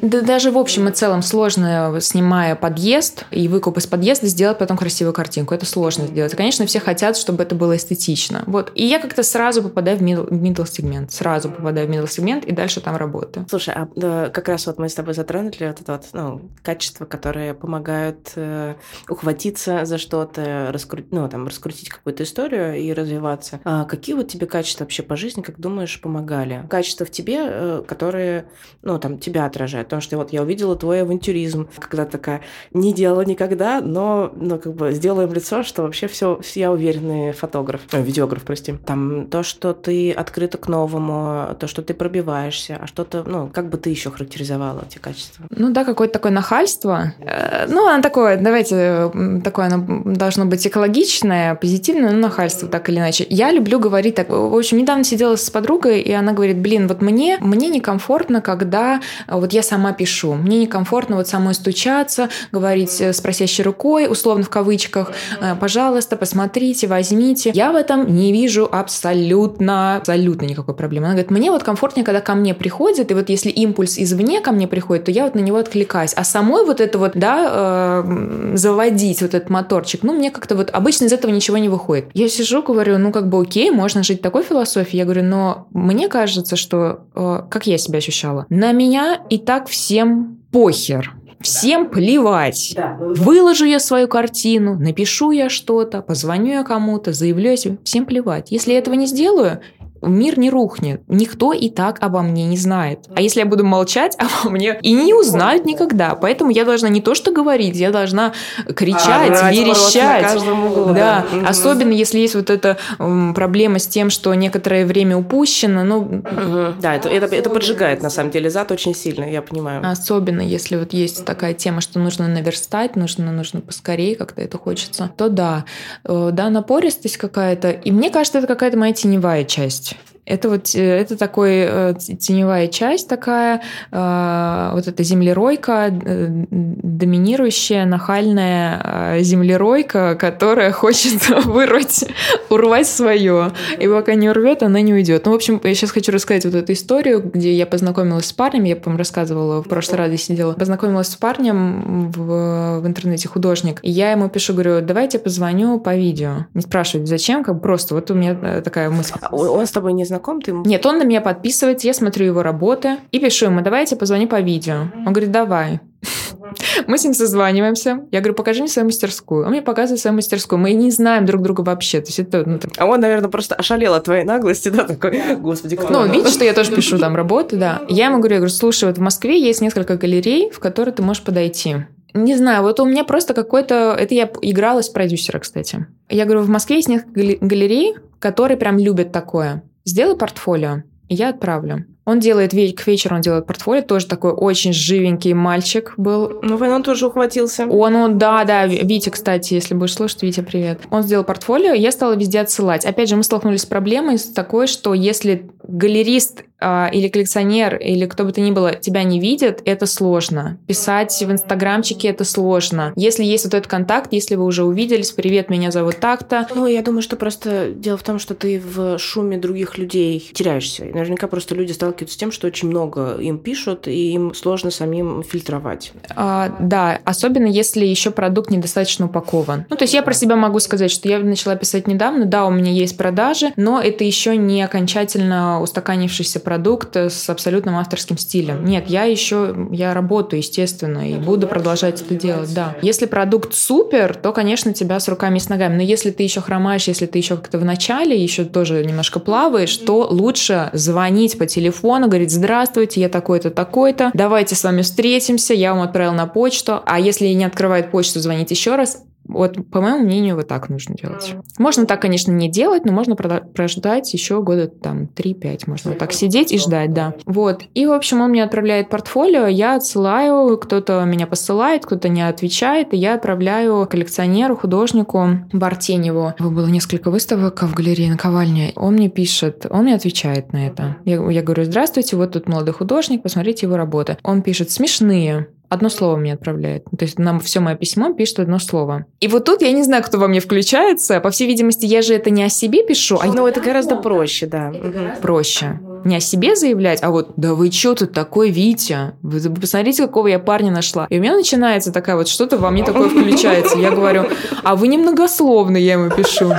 Да даже в общем и целом сложно, снимая подъезд и выкуп из подъезда, сделать потом красивую картинку. Это сложно сделать. И, конечно, все хотят, чтобы это было эстетично. Вот. И я как-то сразу попадаю в middle, сегмент, сразу попадаю в middle сегмент и дальше там работаю. Слушай, а да, как раз вот мы с тобой затронули вот это вот, ну, качества, которые помогают э, ухватиться за что-то, раскрутить, ну, там, раскрутить какую-то историю и развиваться. А какие вот тебе качества вообще по жизни, как думаешь, помогали? Качества в тебе, э, которые, ну, там, тебя отражают. Потому что вот я увидела твой авантюризм, когда такая, не делала никогда, но, ну, как бы сделаем лицо, что вообще все, я уверенный фотограф, э, видеограф, прости допустим, там то, что ты открыта к новому, то, что ты пробиваешься, а что-то, ну, как бы ты еще характеризовала эти качества? Ну да, какое-то такое нахальство. Э, ну, оно такое, давайте, такое оно должно быть экологичное, позитивное, но нахальство так или иначе. Я люблю говорить так. В общем, недавно сидела с подругой, и она говорит, блин, вот мне, мне некомфортно, когда вот я сама пишу. Мне некомфортно вот самой стучаться, говорить с просящей рукой, условно в кавычках, «Э, пожалуйста, посмотрите, возьмите. Я в этом не вижу вижу абсолютно, абсолютно никакой проблемы. Она говорит, мне вот комфортнее, когда ко мне приходит, и вот если импульс извне ко мне приходит, то я вот на него откликаюсь. А самой вот это вот, да, э, заводить вот этот моторчик, ну, мне как-то вот обычно из этого ничего не выходит. Я сижу, говорю, ну, как бы окей, можно жить такой философией. Я говорю, но мне кажется, что, э, как я себя ощущала, на меня и так всем похер Всем плевать. Да. Выложу я свою картину, напишу я что-то, позвоню я кому-то, заявлю я себе. Всем плевать. Если я этого не сделаю, мир не рухнет. Никто и так обо мне не знает. А если я буду молчать <laughs> обо мне, и не узнают никогда. Поэтому я должна не то что говорить, я должна кричать, Орать, верещать. углу, да, да. Особенно если есть вот эта м, проблема с тем, что некоторое время упущено, ну, Мгм. Да, это, это, это поджигает, на самом деле, зад очень сильно, я понимаю. Особенно если вот есть такая тема, что нужно наверстать, нужно, нужно поскорее, как-то это хочется, то да. Э, Да, напористость какая-то. И мне кажется, это какая-то моя теневая часть. Это вот э, это такой э, теневая часть такая, э, вот эта землеройка, доминирующая, нахальная землеройка, которая хочет <laughs> вырвать, урвать свое. И пока не урвет, она не уйдет. Ну, в общем, я сейчас хочу рассказать вот эту историю, где я познакомилась с парнем, я, по-моему, рассказывала в прошлый раз, я сидела, познакомилась с парнем в, в интернете, художник, и я ему пишу, говорю, давайте позвоню по видео. Не спрашивать, зачем, как просто, вот у меня такая мысль. А он с тобой не знаком? Ты ему... Нет, он на меня подписывается, я смотрю его работы и пишу ему, давайте позвони по видео. Он говорит, давай. <laughs> Мы с ним созваниваемся. Я говорю, покажи мне свою мастерскую. Он мне показывает свою мастерскую. Мы не знаем друг друга вообще. То есть это, ну, так- А он, наверное, просто ошалел от твоей наглости, да, такой, господи, кто ну, она?» видишь, что я тоже пишу там работы, да. Я ему говорю, я говорю, слушай, вот в Москве есть несколько галерей, в которые ты можешь подойти. Не знаю, вот у меня просто какой-то... Это я играла с продюсера, кстати. Я говорю, в Москве есть несколько гале- галерей, которые прям любят такое. Сделай портфолио, и я отправлю. Он делает к вечеру, он делает портфолио, тоже такой очень живенький мальчик был. Ну, он тоже ухватился. Он, он, да, да, Витя, кстати, если будешь слушать, Витя, привет. Он сделал портфолио, я стала везде отсылать. Опять же, мы столкнулись с проблемой с такой, что если галерист а, или коллекционер, или кто бы то ни было, тебя не видит, это сложно. Писать в инстаграмчике это сложно. Если есть вот этот контакт, если вы уже увиделись, привет, меня зовут так-то, Ну, я думаю, что просто дело в том, что ты в шуме других людей теряешься. И наверняка просто люди сталкиваются с тем, что очень много им пишут, и им сложно самим фильтровать. А, да, особенно если еще продукт недостаточно упакован. Ну, то есть я про себя могу сказать, что я начала писать недавно, да, у меня есть продажи, но это еще не окончательно устаканившийся продукт с абсолютным авторским стилем. Нет, я еще, я работаю, естественно, и буду продолжать это делать, да. Если продукт супер, то, конечно, тебя с руками и с ногами. Но если ты еще хромаешь, если ты еще как-то в начале, еще тоже немножко плаваешь, то лучше звонить по телефону, говорить, здравствуйте, я такой-то, такой-то, давайте с вами встретимся, я вам отправил на почту, а если не открывает почту, звонить еще раз, вот, по моему мнению, вот так нужно делать. Можно так, конечно, не делать, но можно прождать еще года там 3-5. Можно вот так сидеть и ждать, да. Вот. И, в общем, он мне отправляет портфолио, я отсылаю, кто-то меня посылает, кто-то не отвечает, и я отправляю коллекционеру, художнику Бартеневу. Было несколько выставок в галерее наковальня. Он мне пишет, он мне отвечает на это. Я, я говорю, здравствуйте, вот тут молодой художник, посмотрите его работы. Он пишет, смешные. Одно слово мне отправляет. То есть нам все мое письмо пишет одно слово. И вот тут я не знаю, кто во мне включается. По всей видимости, я же это не о себе пишу, а Ну, это гораздо проще, да. Мгм. проще. Не о себе заявлять, а вот, да вы что тут такой, Витя? Вы посмотрите, какого я парня нашла. И у меня начинается такая вот, что-то во мне такое включается. Я говорю, а вы немногословны, я ему пишу.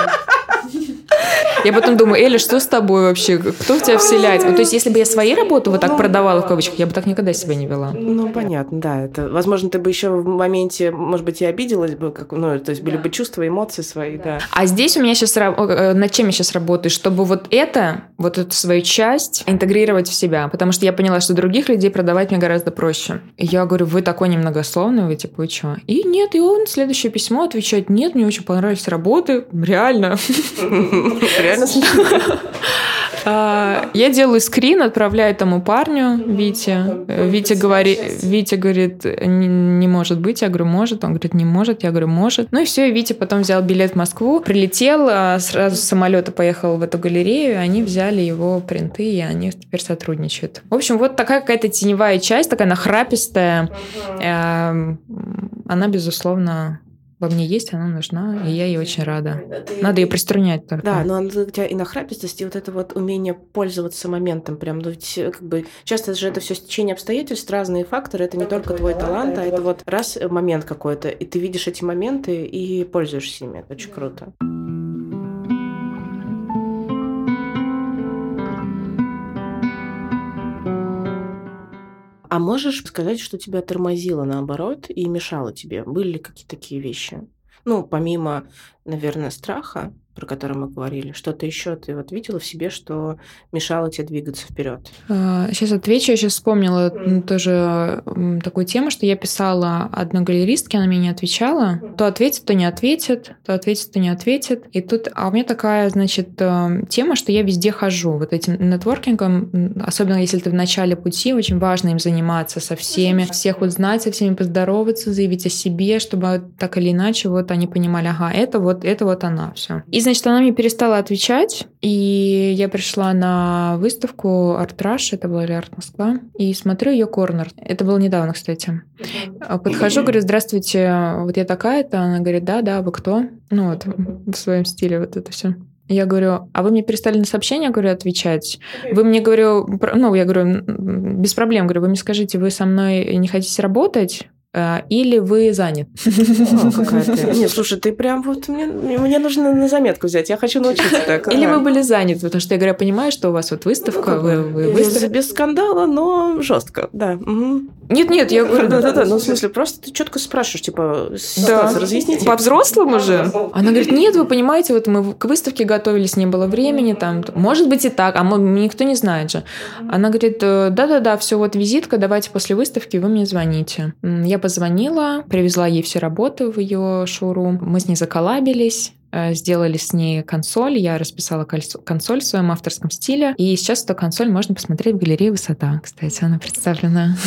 Я потом думаю, Эля, что с тобой вообще? Кто в тебя вселяется? Вот, то есть, если бы я свои работы вот так продавала в кавычках, я бы так никогда себя не вела. Ну, понятно, да. Это, возможно, ты бы еще в моменте, может быть, и обиделась бы, как, ну, то есть были бы чувства, эмоции свои, да. А здесь у меня сейчас над чем я сейчас работаю, чтобы вот это, вот эту свою часть интегрировать в себя, потому что я поняла, что других людей продавать мне гораздо проще. И я говорю, вы такой немногословный, вы типа, вы что? И нет, и он следующее письмо отвечает, нет, мне очень понравились работы, реально. <laughs> Реально смешно. <laughs> А, Я делаю скрин, отправляю тому парню, Вите. Витя говорит, Витя говорит, не, не может быть. Я говорю, может. Он говорит, не может. Я говорю, может. Ну и все, Витя потом взял билет в Москву, прилетел, а сразу с самолета поехал в эту галерею, и они взяли его принты, и они теперь сотрудничают. В общем, вот такая какая-то теневая часть, такая нахрапистая. Эм, Она, безусловно, во мне есть, она нужна, и я ей очень рада. Надо ее приструнять только. Да, но у тебя и нахрапистость, и вот это вот умение пользоваться моментом прям, ну ведь э, как бы часто же это все стечение обстоятельств, разные факторы, это не только твой талант, а это вот раз э, момент какой-то, и ты видишь эти моменты и пользуешься ими, это очень круто. А можешь сказать, что тебя тормозило наоборот и мешало тебе? Были ли какие-то такие вещи? Ну, помимо, наверное, страха, про который мы говорили, что-то еще ты вот видела в себе, что мешало тебе двигаться вперед? Сейчас а, отвечу. Я сейчас вспомнила mm. тоже такую тему, что я писала одной галеристке, она мне не отвечала. То ответит, то не ответит, то ответит, то не ответит. И тут, а у меня такая, значит, э, тема, что я везде хожу. Вот этим нетворкингом, особенно если ты в начале пути, очень важно им заниматься со всеми, всех узнать, со всеми поздороваться, заявить о себе, чтобы так или иначе вот они понимали, ага, это вот, это вот она, все. И значит, она мне перестала отвечать, и я пришла на выставку Арт Rush, это была Арт Москва, и смотрю ее корнер. Это было недавно, кстати. Подхожу, говорю, здравствуйте, вот я такая-то. Она говорит, да, да, вы кто? Ну вот, в своем стиле вот это все. Я говорю, а вы мне перестали на сообщения, говорю, отвечать? Вы мне, говорю, ну, я говорю, без проблем, говорю, вы мне скажите, вы со мной не хотите работать? Э, или вы занят. <laughs> Нет, слушай, ты прям вот мне, мне нужно на заметку взять. Я хочу научиться <laughs> так. Или вы были заняты, потому что я говорю, понимаю, что у вас вот выставка, вы, вы выставка. Без скандала, но жестко, да. Нет, нет, я говорю, да, да, да. Ну, в смысле, просто ты четко спрашиваешь, типа, да. разъясните. По-взрослому же. Она говорит, нет, вы понимаете, вот мы к выставке готовились, не было времени, там, может быть и так, а мы, никто не знает же. Она говорит, «Э, да-да-да, все, вот визитка, давайте после выставки вы мне звоните. Я позвонила, привезла ей все работы в ее шоурум, мы с ней заколабились, э, сделали с ней консоль, я расписала консоль в своем авторском стиле, и сейчас эту консоль можно посмотреть в галерее «Высота», кстати, она представлена.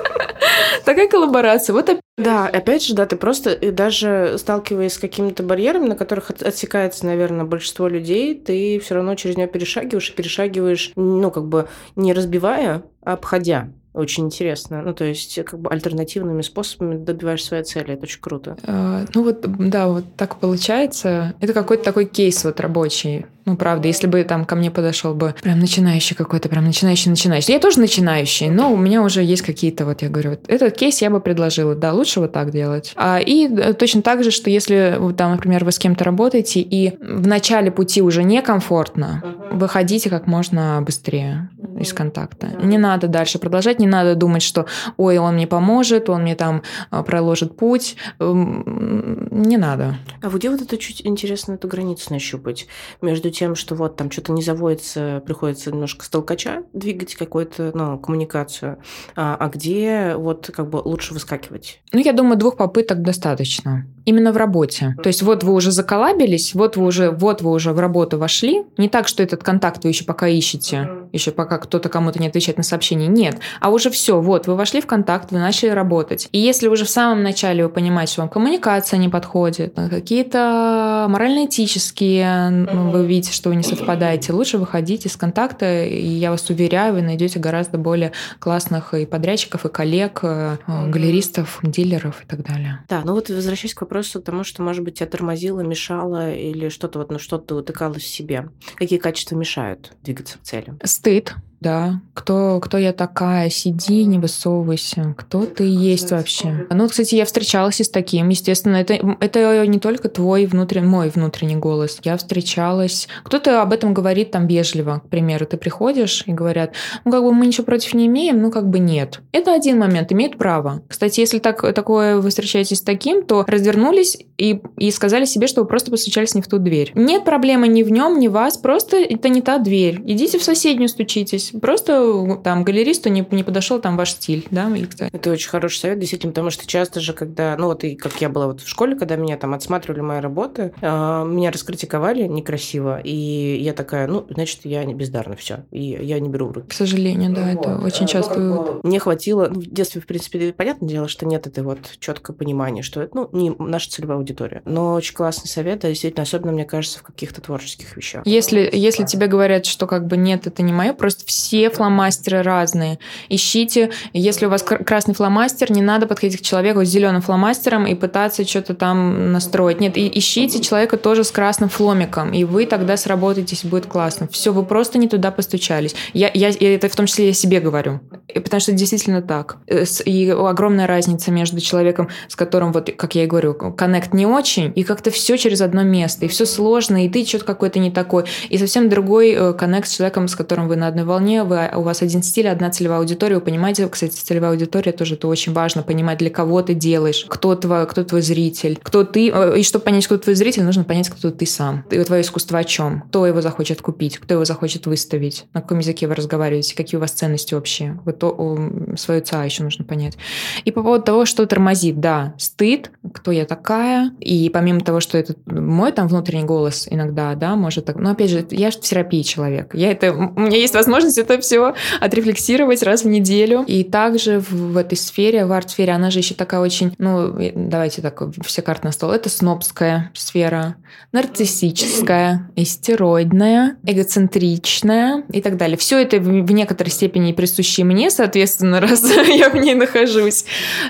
<laughs> Такая коллаборация. Вот да, опять же, да, ты просто и даже сталкиваясь с какими-то барьерами, на которых отсекается, наверное, большинство людей, ты все равно через него перешагиваешь и перешагиваешь, ну, как бы не разбивая, а обходя. Очень интересно. Ну, то есть, как бы альтернативными способами добиваешь своей цели. Это очень круто. А, ну, вот, да, вот так получается. Это какой-то такой кейс вот рабочий. Ну, правда, если бы там ко мне подошел бы прям начинающий какой-то, прям начинающий, начинающий. Я тоже начинающий, но у меня уже есть какие-то, вот я говорю, вот этот кейс я бы предложила, да, лучше вот так делать. А, и э, точно так же, что если там, например, вы с кем-то работаете, и в начале пути уже некомфортно, выходите как можно быстрее из контакта. Не надо дальше продолжать, не надо думать, что, ой, он мне поможет, он мне там а, проложит путь. Эм, не надо. А где вот это чуть интересно эту границу нащупать между тем, что вот там что-то не заводится, приходится немножко с толкача двигать какую-то ну, коммуникацию, а, а где вот как бы лучше выскакивать? Ну, я думаю, двух попыток достаточно. Именно в работе. То есть вот вы уже заколабились, вот вы уже, вот вы уже в работу вошли. Не так, что этот контакт вы еще пока ищете, еще пока кто-то кому-то не отвечает на сообщение. Нет. А уже все, вот, вы вошли в контакт, вы начали работать. И если уже в самом начале вы понимаете, что вам коммуникация не подходит, какие-то морально-этические, ну, вы видите, что вы не совпадаете, лучше выходить из контакта, и я вас уверяю, вы найдете гораздо более классных и подрядчиков, и коллег, э, галеристов, дилеров и так далее. Да, ну вот возвращаясь к вопросу тому, что, может быть, тебя тормозило, мешало или что-то вот на что-то утыкалось в себе. Какие качества мешают двигаться к цели? Стыд, да. Кто, кто я такая? Сиди, не высовывайся. Кто ты есть вообще? Ну, кстати, я встречалась и с таким. Естественно, это, это не только твой внутренний, мой внутренний голос. Я встречалась... Кто-то об этом говорит там вежливо. К примеру, ты приходишь и говорят, ну, как бы мы ничего против не имеем, ну, как бы нет. Это один момент, имеет право. Кстати, если так, такое вы встречаетесь с таким, то развернулись и, и сказали себе, что вы просто постучались не в ту дверь. Нет проблемы ни в нем, ни в вас, просто это не та дверь. Идите в соседнюю стучитесь. Просто там галеристу не, не подошел там ваш стиль, да, или кто Это очень хороший совет, действительно, потому что часто же, когда, ну вот и как я была вот в школе, когда меня там отсматривали мои работы, э, меня раскритиковали некрасиво, и я такая, ну, значит, я не бездарна, все, и я не беру в руки. К сожалению, да, вот. это очень часто. Мне хватило, ну, в детстве, в принципе, понятное дело, что нет этой вот четкого понимания, что это, ну, не наша целевая аудитория. Но очень классный совет, а действительно, особенно, мне кажется, в каких-то творческих вещах. Если, если тебе говорят, что как бы нет, это не мое, просто все фломастеры разные. Ищите, если у вас красный фломастер, не надо подходить к человеку с зеленым фломастером и пытаться что-то там настроить. Нет, и ищите человека тоже с красным фломиком, и вы тогда сработаетесь, будет классно. Все, вы просто не туда постучались. Я, я, это в том числе я себе говорю, потому что действительно так. Э, и огромная разница между человеком, с которым, вот, как я и говорю, коннект не очень, и как-то все через одно место, и все сложно, и ты что-то какой-то не такой, и совсем другой э, коннект с человеком, с которым вы на одной волне, вполне вы, у вас один стиль, одна целевая аудитория. Вы понимаете, кстати, целевая аудитория тоже это очень важно, понимать, для кого ты делаешь, кто твой, кто твой зритель, кто ты. Э, и чтобы понять, кто твой зритель, нужно понять, кто ты сам. И твое искусство о чем? Кто его захочет купить, кто его захочет выставить, на каком языке вы разговариваете, какие у вас ценности общие. Вот то, свою ЦА еще нужно понять. И по поводу того, что тормозит, да, стыд, кто я такая, и помимо того, что это мой там внутренний голос иногда, да, может так, но опять же, я же в терапии человек, я это, у меня есть возможность это все отрефлексировать раз в неделю, и также в, в этой сфере, в арт-сфере, она же еще такая очень, ну, давайте так, все карты на стол, это снобская сфера, нарциссическая, истероидная, эгоцентричная и так далее. Все это в, в некоторой степени присущи мне, соответственно, раз <laughs> я в ней нахожусь.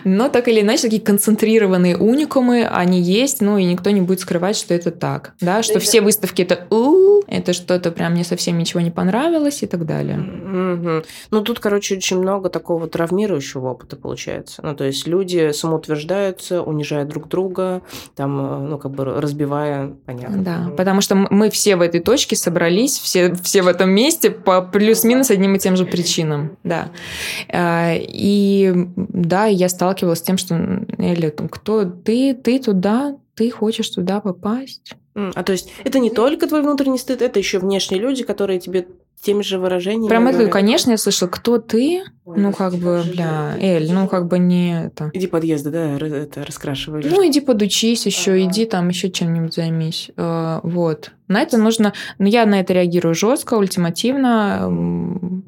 Но так или иначе, такие концентрированные уникумы, они есть, ну и никто не будет скрывать, что это так. Да, что все выставки это у это что-то прям мне совсем ничего не понравилось и так далее. Угу. Ну тут, короче, очень много такого травмирующего опыта получается. Ну то есть люди самоутверждаются, унижают друг друга, там, э, ну как бы разбивая, понятно. Да, потому что мы все в этой точке собрались, все, все в этом месте по плюс-минус одним и тем же причинам, да. А, и да, я сталкивалась с тем, что, Эля, кто ты, ты туда, ты хочешь туда попасть. А то есть это не только твой внутренний стыд, это еще внешние люди, которые тебе теми же выражениями. Прям это, конечно, я слышала, кто ты? Ой, ну, как бы, бля, Эль, ну, как бы не это. Иди подъезды, да, это раскрашивай. Ну, иди подучись еще, ага. иди там еще чем-нибудь займись. А, вот. На это нужно... Ну, я на это реагирую жестко, ультимативно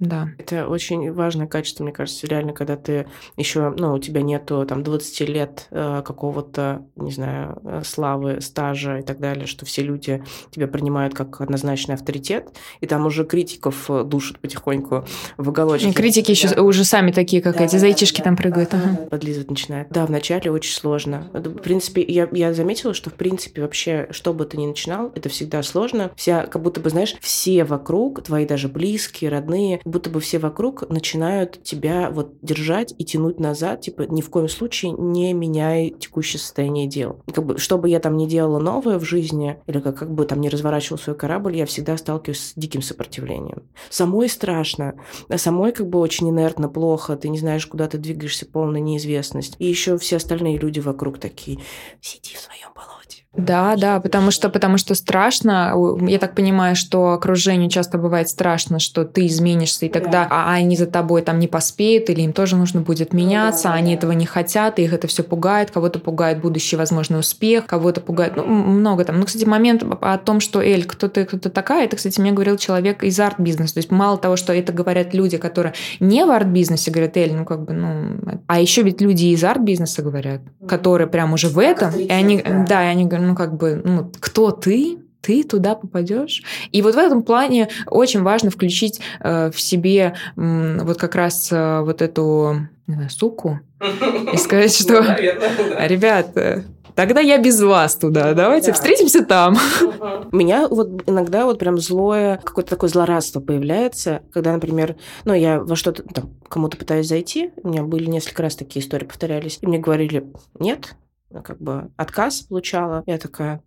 да. Это очень важное качество, мне кажется, реально, когда ты еще, ну, у тебя нету там 20 лет э, какого-то, не знаю, э, славы, стажа и так далее, что все люди тебя принимают как однозначный авторитет, и там уже критиков э, душат потихоньку в уголочке. Критики еще да. уже сами такие, как да, эти да, зайчишки да, там прыгают. Ага. Подлизывать начинают. Да, вначале очень сложно. В принципе, я, я заметила, что в принципе вообще, что бы ты ни начинал, это всегда сложно. Вся, как будто бы, знаешь, все вокруг, твои даже близкие, родные, будто бы все вокруг начинают тебя вот держать и тянуть назад, типа ни в коем случае не меняй текущее состояние дел. Как бы, что бы я там ни делала новое в жизни, или как, как бы там не разворачивал свой корабль, я всегда сталкиваюсь с диким сопротивлением. Самой страшно, а самой как бы очень инертно, плохо, ты не знаешь, куда ты двигаешься, полная неизвестность. И еще все остальные люди вокруг такие, сиди в своем болоте да, да, потому что, потому что страшно. Я так понимаю, что окружению часто бывает страшно, что ты изменишься, и тогда да. а они за тобой там не поспеют, или им тоже нужно будет меняться, ну, да, они да. этого не хотят, и их это все пугает. Кого-то пугает будущий возможный успех, кого-то пугает, ну, много там. Ну, кстати, момент о том, что Эль, кто ты, кто ты такая, это, кстати, мне говорил человек из арт-бизнеса. То есть мало того, что это говорят люди, которые не в арт-бизнесе, говорят, Эль, ну, как бы, ну... А еще ведь люди из арт-бизнеса говорят, которые прям уже в этом, и они, да, и они говорят, ну, как бы, ну, кто ты, ты туда попадешь. И вот в этом плане очень важно включить э, в себе э, вот как раз э, вот эту не знаю, суку и сказать, что, ребят, тогда я без вас туда, давайте встретимся там. У меня вот иногда вот прям злое, какое-то такое злорадство появляется, когда, например, ну, я во что-то там кому-то пытаюсь зайти, у меня были несколько раз такие истории повторялись, и мне говорили, нет, как бы отказ получала. Я такая,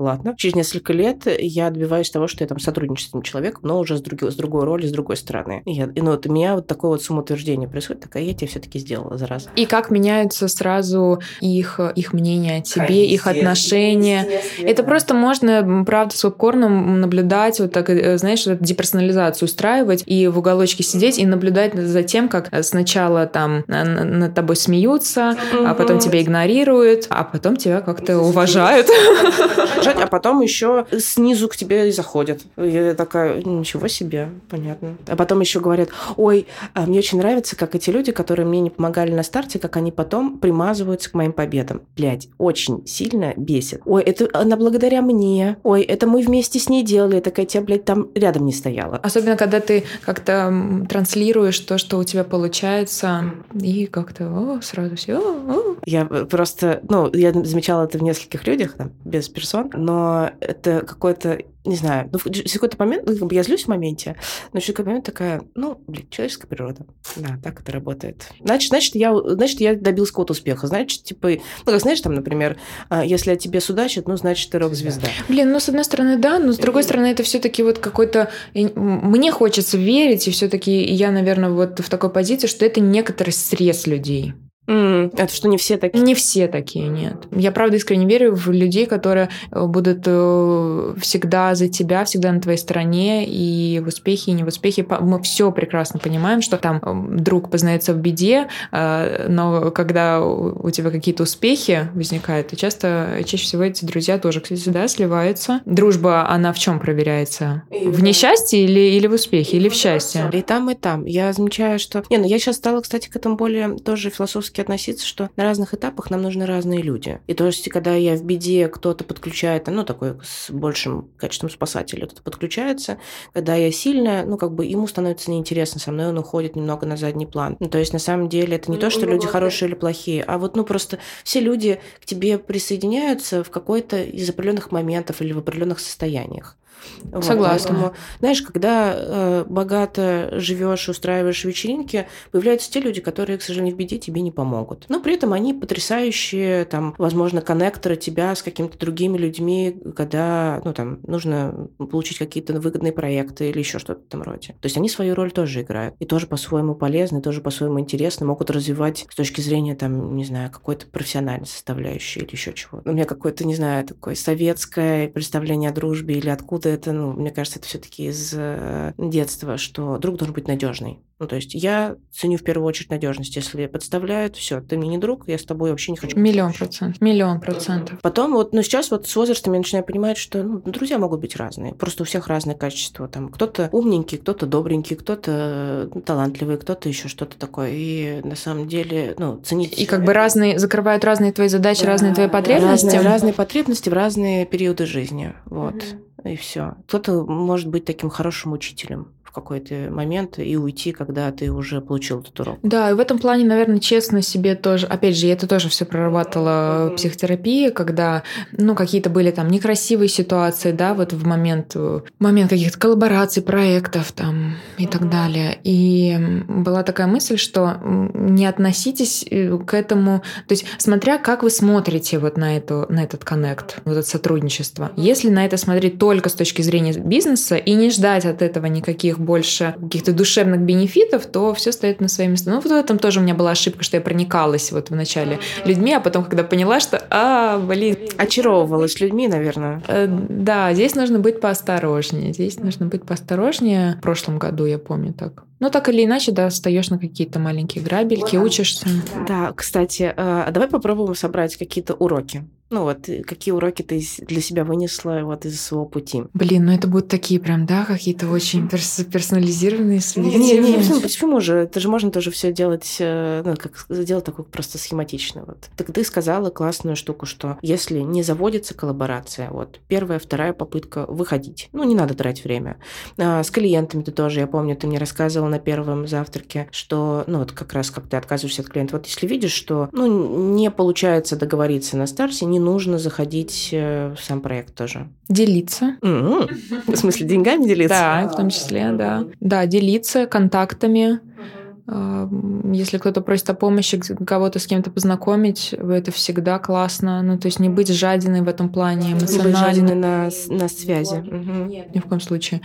Ладно. Через несколько лет я добиваюсь того, что я там сотрудничаю с этим человеком, но уже с, друг, с другой роли, с другой стороны. И, я, и ну, вот у меня вот такое вот самоутверждение происходит, такая я тебе все-таки сделала за раз. И как меняются сразу их, их мнение о тебе, Конечно, их отношения. Это просто можно, правда, с попкорном наблюдать, вот так, э, знаешь, вот деперсонализацию устраивать и в уголочке сидеть и наблюдать за тем, как сначала там над тобой смеются, а потом тебя игнорируют, а потом тебя как-то уважают <laughs> бежать, а потом еще снизу к тебе и заходят. Я такая, ничего себе, понятно. А потом еще говорят, ой, а мне очень нравится, как эти люди, которые мне не помогали на старте, как они потом примазываются к моим победам. Блядь, очень сильно бесит. Ой, это она благодаря мне. Ой, это мы вместе с ней делали. Я такая, тебя, блядь, там рядом не стояла. Особенно, когда ты как-то транслируешь то, что у тебя получается, и как-то о, сразу все. О, о. Я просто, ну, я замечала это в нескольких людях, там, без персон, но это какой-то не знаю, ну, в какой-то момент, ну, я злюсь в моменте, но в какой-то момент такая, ну, блин, человеческая природа. Да, так это работает. Значит, значит, я, значит, я добился какого-то успеха. Значит, типа, ну, как знаешь, там, например, а, если о тебе судачат, ну, значит, ты рок-звезда. Блин, ну, с одной стороны, да, но с другой стороны, это все таки вот какой-то... Мне хочется верить, и все таки я, наверное, вот в такой позиции, что это некоторый срез людей. Mm, это что не все такие? Не все такие, нет. Я правда искренне верю в людей, которые э, будут э, всегда за тебя, всегда на твоей стороне, и в успехе, и не в успехе. Мы все прекрасно понимаем, что там э, друг познается в беде, но когда у тебя какие-то успехи возникают, то часто, чаще всего эти друзья тоже, кстати, да, сливаются. Дружба, она в чем проверяется? В несчастье или, или в успехе, или в счастье? И там, и там. Я замечаю, что... Не, ну я сейчас стала, кстати, к этому более тоже философски относиться, что на разных этапах нам нужны разные люди. И то есть, когда я в беде, кто-то подключает, ну, такой с большим качеством спасателя, кто-то подключается. Когда я сильная, ну, как бы ему становится неинтересно со мной, он уходит немного на задний план. Ну, то есть, на самом деле, это не ну, то, что люди хорошие или плохие, а вот, ну, просто все люди к тебе присоединяются в какой-то из определенных моментов или в определенных состояниях. Вот, Согласна. Поэтому, знаешь, когда э, богато живешь, устраиваешь вечеринки, появляются те люди, которые, к сожалению, в беде тебе не помогут. Но при этом они потрясающие, там, возможно, коннекторы тебя с какими-то другими людьми, когда, ну, там, нужно получить какие-то выгодные проекты или еще что-то в этом роде. То есть они свою роль тоже играют. И тоже по-своему полезны, тоже по-своему интересны, могут развивать с точки зрения, там, не знаю, какой-то профессиональной составляющей или еще чего. У меня какое-то, не знаю, такое советское представление о дружбе или откуда это, ну, мне кажется, это все-таки из э, детства, что друг должен быть надежный. Ну, то есть я ценю в первую очередь надежность. Если подставляют, все, ты мне не друг, я с тобой вообще не хочу. Миллион процентов. Миллион процентов. Потом вот, ну, сейчас вот с возрастом я начинаю понимать, что ну, друзья могут быть разные. Просто у всех разные качества. Там кто-то умненький, кто-то добренький, кто-то ну, талантливый, кто-то еще что-то такое. И на самом деле, ну, ценить... И как бы разные, закрывают разные твои задачи, да, разные твои потребности. Разные, разные потребности в разные периоды жизни. Вот. Mm-hmm и все. Кто-то может быть таким хорошим учителем в какой-то момент и уйти, когда ты уже получил этот урок. Да, и в этом плане, наверное, честно себе тоже, опять же, я это тоже все прорабатывала в психотерапии, когда, ну, какие-то были там некрасивые ситуации, да, вот в момент, в момент каких-то коллабораций, проектов там и так далее. И была такая мысль, что не относитесь э, к этому, то есть смотря как вы смотрите вот на, эту, на этот коннект, вот это сотрудничество. Если на это смотреть только с точки зрения бизнеса и не ждать от этого никаких больше каких-то душевных бенефитов, то все стоит на свои места. Ну, вот в этом тоже у меня была ошибка, что я проникалась вот в начале людьми, а потом, когда поняла, что, а, блин... Очаровывалась людьми, наверное. Э, да, здесь нужно быть поосторожнее. Здесь нужно быть поосторожнее. В прошлом году, я помню так. Но так или иначе, да, встаешь на какие-то маленькие грабельки, вот, учишься. Да, кстати, э, давай попробуем собрать какие-то уроки. Ну вот, э, какие уроки ты для себя вынесла вот из своего пути? Блин, ну это будут такие прям, да, какие-то очень перс- персонализированные Не, не, не, почему, почему же? Это же можно тоже все делать, э, ну, как сделать такое просто схематично. Вот. Так ты сказала классную штуку, что если не заводится коллаборация, вот, первая, вторая попытка выходить. Ну, не надо тратить время. А, с клиентами ты тоже, я помню, ты мне рассказывала на первом завтраке, что, ну, вот как раз как ты отказываешься от клиента. Вот если видишь, что, ну, не получается договориться на старте, не нужно заходить э, в сам проект тоже. Делиться. Mm-hmm. В смысле, деньгами делиться? Да, в том числе, да. Да, делиться контактами. Если кто-то просит о помощи, кого-то с кем-то познакомить, это всегда классно. Ну, то есть не быть жадиной в этом плане, эмоционально. Не быть жадиной на, на связи. Угу. Ни в коем случае.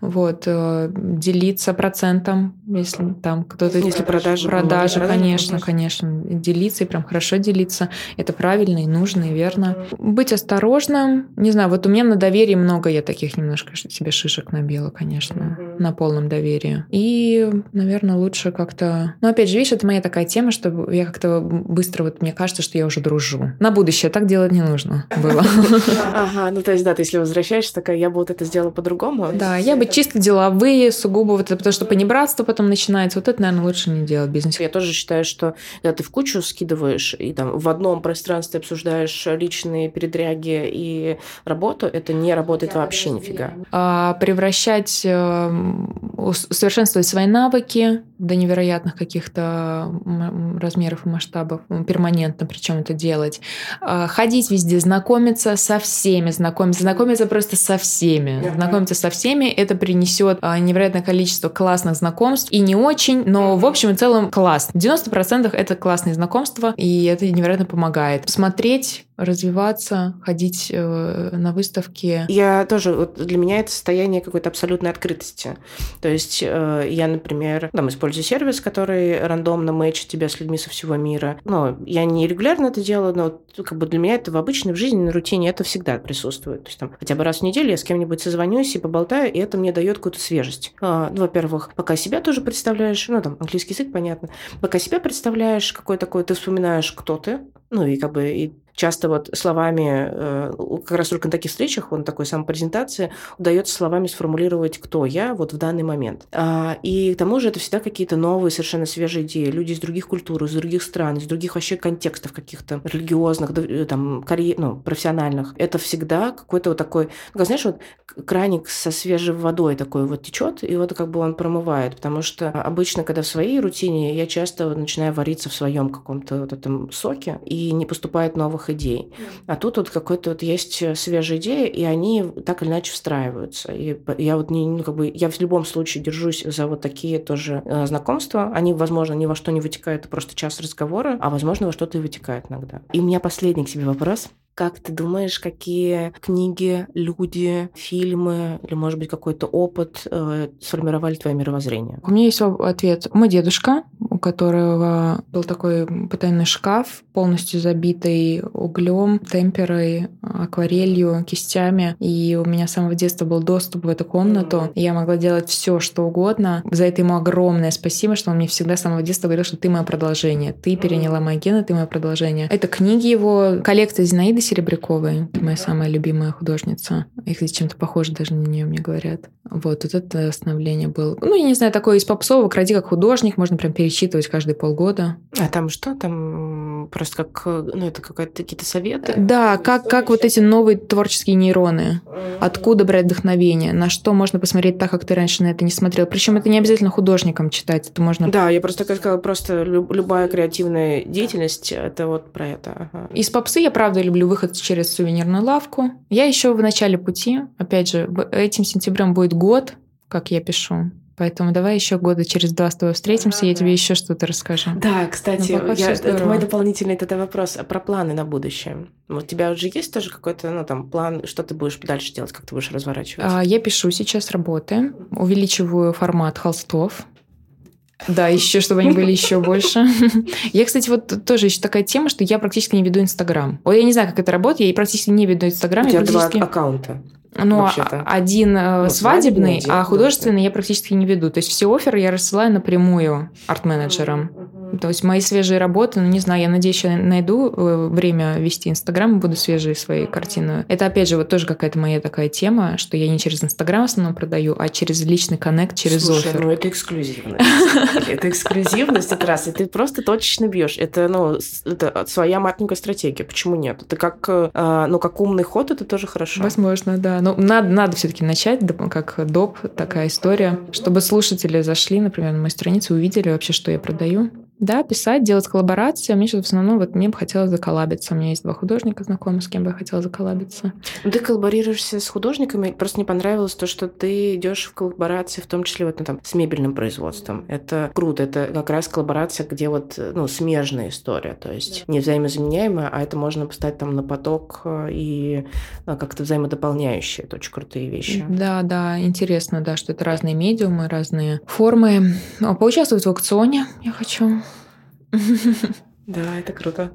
Вот. Э, делиться процентом, если там кто-то... Если продажи. Продажи, конечно, конечно. Делиться и прям хорошо делиться. Это правильно и нужно, и верно. Быть осторожным. Не знаю, вот у меня на доверии много я таких немножко себе шишек набила, конечно. Угу. На полном доверии. И, наверное, лучше как как-то... Ну, опять же, видишь, это моя такая тема, что я как-то быстро, вот мне кажется, что я уже дружу. На будущее так делать не нужно было. <laughs> Ага, ну то есть, да, ты если возвращаешься, такая, я бы вот это сделала по-другому. Да, я бы чисто деловые, сугубо, вот это, потому что понебратство потом начинается. Вот это, наверное, лучше не делать бизнес. Я тоже считаю, что когда ты в кучу скидываешь и там в одном пространстве обсуждаешь личные передряги и работу, это не работает вообще нифига. А, превращать э, совершенствовать свои навыки до невероятных каких-то размеров и масштабов, перманентно причем это делать. А, ходить везде, знакомиться со всеми, знакомиться, знакомиться просто со всеми. Знакомиться со всеми, это принесет а, невероятное количество классных знакомств и не очень, но в общем и целом класс. 90% это классные знакомства, и это невероятно помогает. Смотреть развиваться, ходить э, на выставки. Я тоже, вот для меня это состояние какой-то абсолютной открытости. То есть э, я, например, там использую сервис, который рандомно мэчит тебя с людьми со всего мира. Но я не регулярно это делаю, но как бы для меня это в обычной, в жизненной рутине это всегда присутствует. То есть там хотя бы раз в неделю я с кем-нибудь созвонюсь и поболтаю, и это мне дает какую-то свежесть. А, ну, во-первых, пока себя тоже представляешь, ну, там, английский язык, понятно. Пока себя представляешь, какой такой, ты вспоминаешь, кто ты, ну, и как бы и часто вот словами, э, как раз только на таких встречах, он такой самопрезентации, удается словами сформулировать, кто я вот в данный момент. А, и к тому же это всегда какие-то новые, совершенно свежие идеи. Люди из других культур, из других стран, из других вообще контекстов каких-то религиозных, э, там, карьер, ну, профессиональных. Это всегда какой-то вот такой, ну, знаешь, вот краник со свежей водой такой вот течет, и вот как бы он промывает, потому что обычно, когда в своей рутине, я часто начинаю вариться в своем каком-то вот этом соке, и не поступает новых идей. А тут вот какой-то вот есть э, свежая идея, и они так или иначе встраиваются. И я вот не, ну, как бы, я в любом случае держусь за вот такие тоже э, знакомства. Они, возможно, ни во что не вытекают, это просто час разговора, а возможно, во что-то и вытекает иногда. И у меня последний к тебе вопрос. Как ты думаешь, какие книги, люди, фильмы или, может быть, какой-то опыт э, сформировали твое мировоззрение? У меня есть ответ. Мой дедушка, у которого был такой потайный шкаф, полностью забитый углем, темперой, акварелью, кистями. И у меня с самого детства был доступ в эту комнату. И я могла делать все, что угодно. За это ему огромное спасибо, что он мне всегда с самого детства говорил, что ты мое продолжение. Ты переняла мои гены, ты мое продолжение. Это книги его, коллекция Зинаиды Серебряковой. Это моя самая любимая художница. Их чем-то похоже даже на нее, мне говорят. Вот, вот это становление было. Ну, я не знаю, такое из попсовок, ради как художник, можно прям перечитывать каждые полгода. А там что? Там просто как, ну, это какие-то советы? Да, как, как вот эти новые творческие нейроны. Откуда брать вдохновение? На что можно посмотреть так, как ты раньше на это не смотрел? Причем это не обязательно художникам читать, это можно... Да, я просто сказала, просто любая креативная деятельность, это вот про это. Ага. Из попсы я правда люблю выход через сувенирную лавку. Я еще в начале пути, опять же, этим сентябрем будет год, как я пишу. Поэтому давай еще года через два с тобой встретимся, да, я тебе еще что-то расскажу. Да, кстати, ну, я, это мой дополнительный это вопрос а про планы на будущее. У тебя уже есть тоже какой-то, ну, там, план, что ты будешь дальше делать, как ты будешь разворачиваться? А, я пишу сейчас работы, увеличиваю формат холстов. Да, еще чтобы они были еще больше. <laughs> Я, кстати, вот тоже еще такая тема, что я практически не веду Инстаграм. Вот я не знаю, как это работает, я практически не веду Инстаграм. У тебя два аккаунта. Ну, а один э, ну, свадебный, а художественный я практически не веду. То есть все оферы я рассылаю напрямую арт-менеджерам. То есть мои свежие работы, ну не знаю, я надеюсь, я найду э, время вести Инстаграм и буду свежие свои картины. Это опять же вот тоже какая-то моя такая тема, что я не через Инстаграм в основном продаю, а через личный коннект, через Слушай, офер. ну это эксклюзивность. <laughs> Это эксклюзивность, это раз. И ты просто точечно бьешь. Это, ну, это своя маркетинговая стратегия. Почему нет? Это как, э, ну, как умный ход, это тоже хорошо. Возможно, да. Но надо, надо все-таки начать, как доп, такая история, чтобы слушатели зашли, например, на мою страницу, увидели вообще, что я продаю. Да, писать, делать коллаборации. Мне что-то в основном вот мне бы хотелось заколлабиться. У меня есть два художника знакомых, с кем бы я хотела заколлабиться. Ну, ты коллаборируешься с художниками. Просто не понравилось то, что ты идешь в коллаборации, в том числе вот, ну, там, с мебельным производством. Это круто. Это как раз коллаборация, где вот ну, смежная история. То есть да. не взаимозаменяемая, а это можно поставить там на поток э, и ну, как-то взаимодополняющие. Это очень крутые вещи. Да, да, интересно, да, что это разные медиумы, разные формы. Поучаствовать в аукционе я хочу. <laughs> Да, это круто.